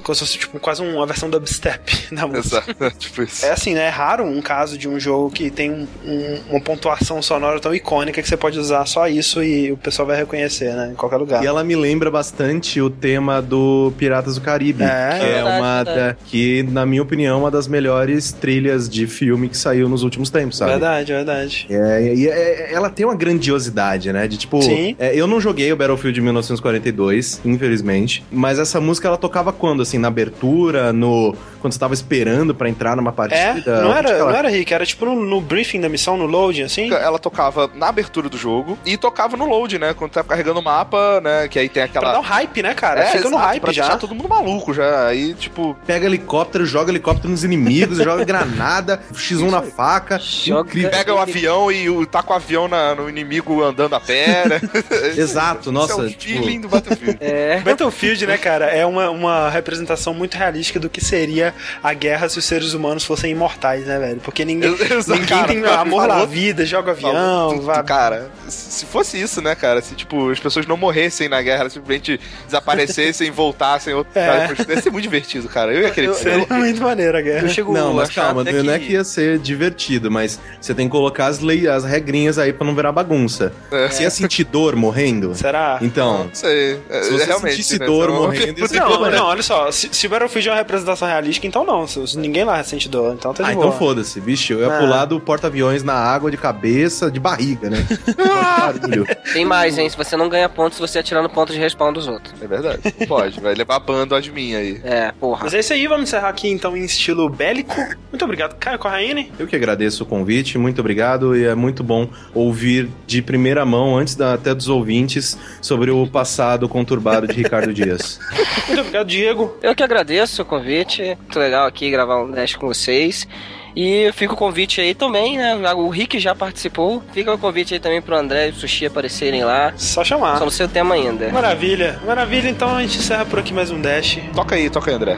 Speaker 1: Como se fosse tipo, quase uma versão dubstep da música.
Speaker 3: Exato, tipo isso.
Speaker 1: É assim, né? É raro um caso de um jogo que tem um- um- uma pontuação sonora tão icônica que você pode usar só isso e o pessoal vai reconhecer, né? Em qualquer lugar.
Speaker 4: E ela me lembra bastante o tema do Piratas do Caribe,
Speaker 1: É.
Speaker 4: que é
Speaker 2: Verdade,
Speaker 4: uma
Speaker 2: verdade.
Speaker 4: da, que na minha opinião é uma das melhores trilhas de filme que saiu nos últimos tempos, sabe?
Speaker 1: Verdade, verdade.
Speaker 4: É, e é- ela tem uma grandiosidade, né? De tipo,
Speaker 1: Sim.
Speaker 4: é, eu não joguei o Battlefield 1942, infelizmente, mas essa música ela tocava quando assim, na abertura, no quando você tava esperando pra entrar numa
Speaker 1: É,
Speaker 4: partida.
Speaker 1: não
Speaker 4: Onde
Speaker 1: era,
Speaker 4: ela-
Speaker 1: não era Rick, era tipo no, no briefing da missão, no loading, assim.
Speaker 3: Ela tocava na abertura do jogo e tocava no load, né? Quando tá carregando o mapa, né? Que aí tem
Speaker 1: Pra dar
Speaker 3: aquela.
Speaker 1: um hype, né, cara?
Speaker 3: É,
Speaker 1: Fica no hype
Speaker 3: pra
Speaker 1: já.
Speaker 3: deixar todo mundo maluco já. Aí, tipo,
Speaker 4: Pega helicóptero, joga helicóptero nos inimigos, joga granada, X1 na faca.
Speaker 2: Joga-
Speaker 3: pega o avião e o- tá com o avião na- no inimigo andando a pé, né?
Speaker 4: Exato, nossa,
Speaker 3: é o
Speaker 4: tipo-
Speaker 3: feeling do Battlefield.
Speaker 2: É.
Speaker 1: Battlefield, né, cara, é uma, uma representação muito realística do que seria a guerra se os seres humanos fossem imortais, né, velho? Porque ninguém,
Speaker 3: Exato,
Speaker 1: ninguém
Speaker 3: cara,
Speaker 1: tem amor
Speaker 3: falou-
Speaker 1: na vida, joga
Speaker 3: Falou
Speaker 1: avião,
Speaker 3: tudo,
Speaker 1: vai...
Speaker 3: Cara, se fosse isso, né, cara? Se, tipo, as pessoas não morressem na guerra, elas simplesmente desaparecessem e voltassem. Outro...
Speaker 1: É.
Speaker 3: Ia ser muito divertido, cara. Eu ia querer dizer.
Speaker 1: Seria muito maneiro a guerra.
Speaker 5: Eu chego
Speaker 4: Não, mas calma, não é que ia ser divertido, mas você tem que colocar as, lei, as regrinhas aí pra não virar bagunça.
Speaker 3: É.
Speaker 4: Você ia sentir dor morrendo?
Speaker 1: Será?
Speaker 4: Então,
Speaker 3: Não sei. É,
Speaker 4: Se você
Speaker 3: realmente.
Speaker 4: sentisse
Speaker 3: né,
Speaker 4: dor
Speaker 3: então,
Speaker 4: morrendo,
Speaker 1: Não, não, olha só, se, se o Battlefield é uma representação realística, então não, se, ninguém lá sente dor, então tá de
Speaker 4: ah,
Speaker 1: boa.
Speaker 4: então foda-se, vixe, eu ia
Speaker 1: Ah.
Speaker 4: pular do porta-aviões na água de cabeça, de barriga, né?
Speaker 2: Tem mais, hein? Se você não ganha pontos, se você atirar no ponto de respawn dos outros.
Speaker 3: É verdade. Pode, vai levar bando admin aí.
Speaker 2: É, porra.
Speaker 1: Mas é isso aí, vamos encerrar aqui então em estilo bélico. Muito obrigado, Caio Corraine.
Speaker 4: Eu que agradeço o convite, muito obrigado, e é muito bom ouvir de primeira mão, antes da- até dos ouvintes, sobre o passado conturbado de Ricardo Dias.
Speaker 1: Muito obrigado, Diego.
Speaker 2: Eu que agradeço o convite. Muito legal aqui gravar um Dash com vocês. E fica o convite aí também, né? O Rick já participou. Fica o convite aí também pro André e o Sushi aparecerem lá.
Speaker 1: Só chamar.
Speaker 2: Só no seu tema ainda.
Speaker 1: Maravilha, maravilha. Então a gente encerra por aqui mais um Dash.
Speaker 3: Toca aí, toca aí, André.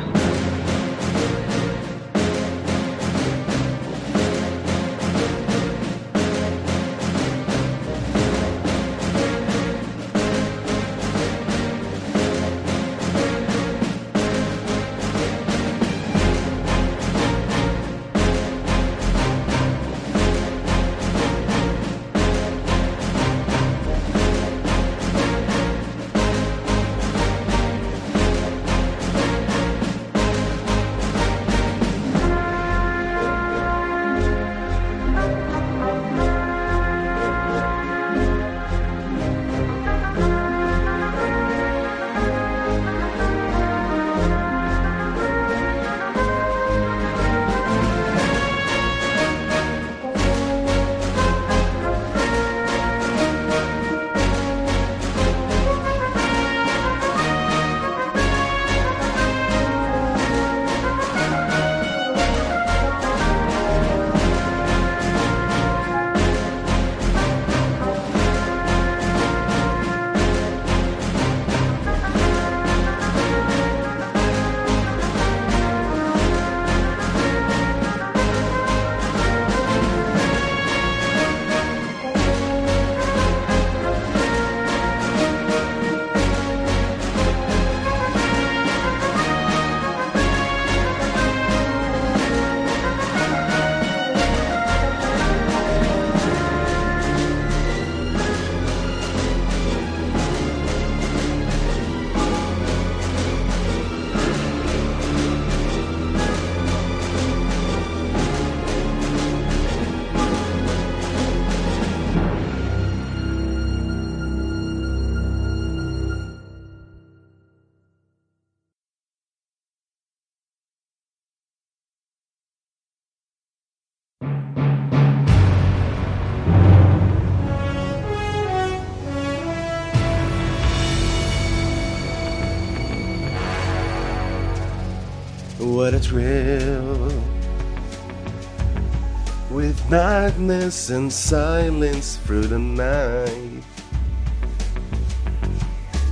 Speaker 4: With darkness and silence through the night.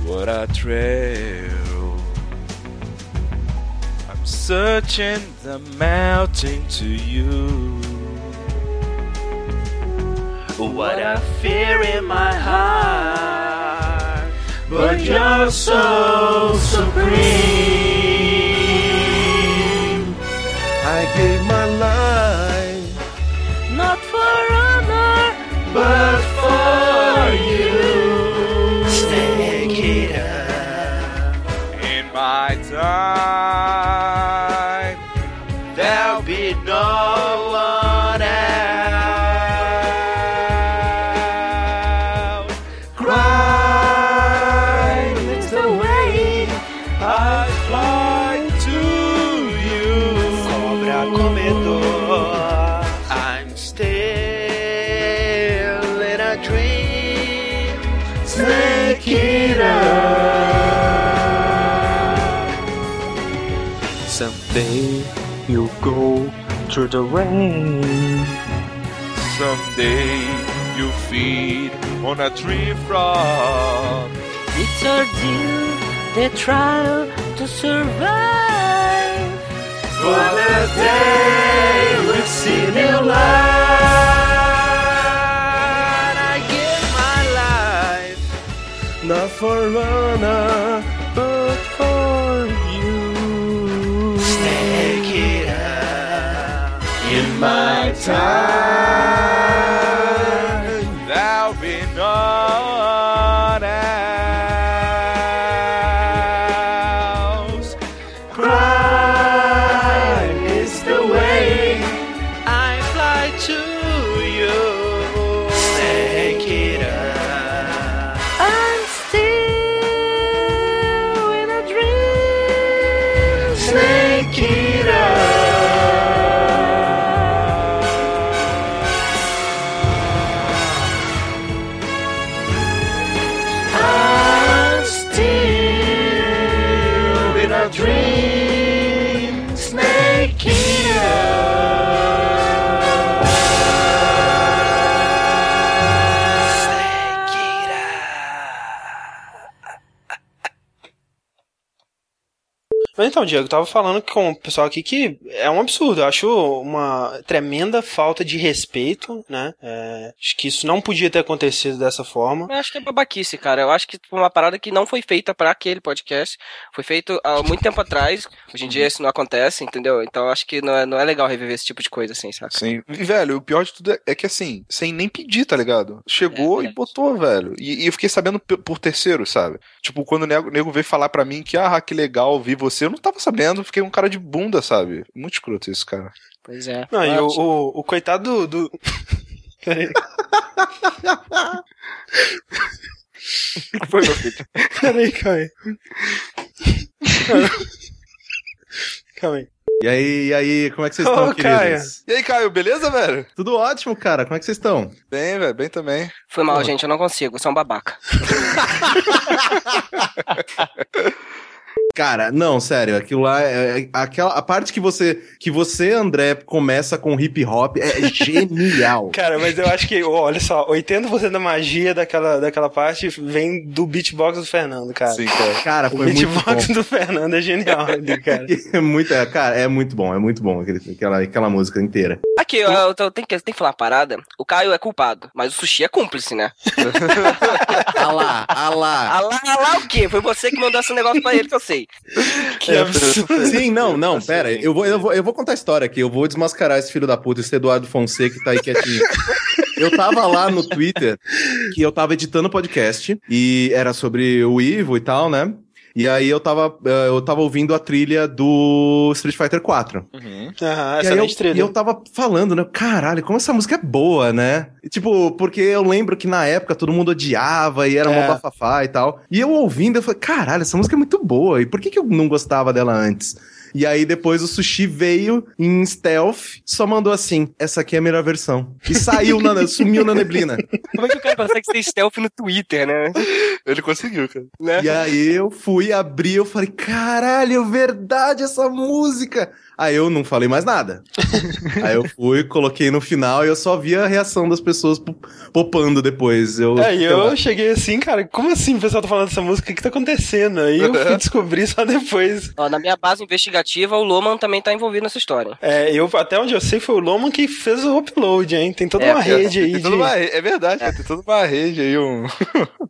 Speaker 8: What a trail. I'm searching the mountain to you. What a fear in my heart. But you're so supreme.
Speaker 4: I gave my life,
Speaker 2: Not for honor,
Speaker 8: But for you. In my time,
Speaker 3: through the rain.
Speaker 8: Someday you feed on a tree frog.
Speaker 2: it's ordeal, the trial to survive.
Speaker 8: For the day we see new light. I give my life.
Speaker 4: not for honor,
Speaker 8: my time. Thou be.
Speaker 1: Então, Diego, eu tava falando com o pessoal aqui que é um absurdo. Eu acho uma tremenda falta de respeito, né? É, acho que isso não podia ter acontecido dessa forma.
Speaker 2: Eu acho que é babaquice, cara. Eu acho que foi uma parada que não foi feita pra aquele podcast. Foi feito há muito tempo atrás. Hoje em dia isso não acontece, entendeu? Então eu acho que não é, não é legal reviver esse tipo de coisa assim, saca?
Speaker 8: Sim. E, velho, o pior de tudo é, é que assim, sem nem pedir, tá ligado? Chegou
Speaker 2: É,
Speaker 8: e
Speaker 2: é.
Speaker 8: botou, velho. E, e eu fiquei sabendo por terceiro, sabe? Tipo, quando o nego, nego veio falar pra mim que, ah, que legal ouvir você, eu não tava sabendo, fiquei um cara de bunda, sabe? Muito escroto isso, cara.
Speaker 2: Pois é.
Speaker 1: Não, e
Speaker 2: Eu
Speaker 1: o, o, o coitado do. do... Peraí,
Speaker 8: O que foi, meu filho?
Speaker 1: peraí, calma aí. Calma aí.
Speaker 4: E aí, e aí, como é que vocês estão, queridos?
Speaker 8: E aí, Caio, beleza, velho?
Speaker 4: Tudo ótimo, cara. Como é que vocês estão?
Speaker 8: Bem, velho, bem também.
Speaker 2: Foi mal, gente, eu não consigo, sou um babaca.
Speaker 4: Cara, não, sério, aquilo lá é, é- aquela a parte que você que você, André, começa com hip hop é genial.
Speaker 1: Cara, mas eu acho que, olha só, 80% da magia daquela, daquela parte vem do beatbox do Fernando, cara.
Speaker 8: Sim, cara.
Speaker 4: Cara,
Speaker 1: O
Speaker 4: foi muito
Speaker 1: beatbox
Speaker 4: bom.
Speaker 1: do Fernando é genial ali, cara.
Speaker 4: É muito, é, cara, é muito bom, é muito bom aquele- aquela, aquela música inteira.
Speaker 2: Aqui, eu, eu, eu tenho, que, tenho que falar uma parada. O Caio é culpado, mas o sushi é cúmplice, né?
Speaker 4: Ah lá, ah lá.
Speaker 2: Ah lá, ah lá o quê? Foi você que mandou esse negócio pra ele que eu sei.
Speaker 1: Que absurdo.
Speaker 4: Sim, não, não, pera, eu vou, eu, vou, eu vou contar a história aqui, eu vou desmascarar esse filho da puta, esse Eduardo Fonseca que tá aí quietinho. Eu tava lá no Twitter, que eu tava editando podcast, e era sobre o Ivo e tal, né? E aí eu tava, eh, eu tava ouvindo a trilha do Street Fighter 4.
Speaker 8: Uhum.
Speaker 1: Aham,
Speaker 4: E aí
Speaker 1: excelente
Speaker 4: eu,
Speaker 1: trilha.
Speaker 4: e eu tava falando, né? Caralho, como essa música é boa, né? E, tipo, porque eu lembro que na época todo mundo odiava e era
Speaker 1: É.
Speaker 4: mó bafafá e tal. E eu ouvindo, eu falei, caralho, essa música é muito boa. E por que, que eu não gostava dela antes? E aí depois o Sushi veio em stealth, só mandou assim, essa aqui é a melhor versão. E saiu, na, sumiu na neblina.
Speaker 2: Como é que o cara consegue ser stealth no Twitter, né?
Speaker 8: Ele conseguiu, cara.
Speaker 2: né?
Speaker 4: E aí eu fui abrir, eu falei, caralho, verdade essa música. Aí eu não falei mais nada. Aí eu fui, coloquei no final e eu só vi a reação das pessoas po- popando depois. Eu,
Speaker 1: Aí É, eu
Speaker 4: lá.
Speaker 1: cheguei assim, cara, como assim o pessoal tá falando dessa música? O que, que tá acontecendo? Aí eu fui descobrir só depois.
Speaker 2: Ó, na minha base investigativa, o Loman também tá envolvido nessa história.
Speaker 1: É, eu, até onde eu sei, foi o Loman que fez o upload, hein? Tem toda
Speaker 2: É,
Speaker 1: uma rede aí
Speaker 3: Tem
Speaker 1: de.
Speaker 3: toda uma re- é verdade, cara, tem toda uma rede aí, um.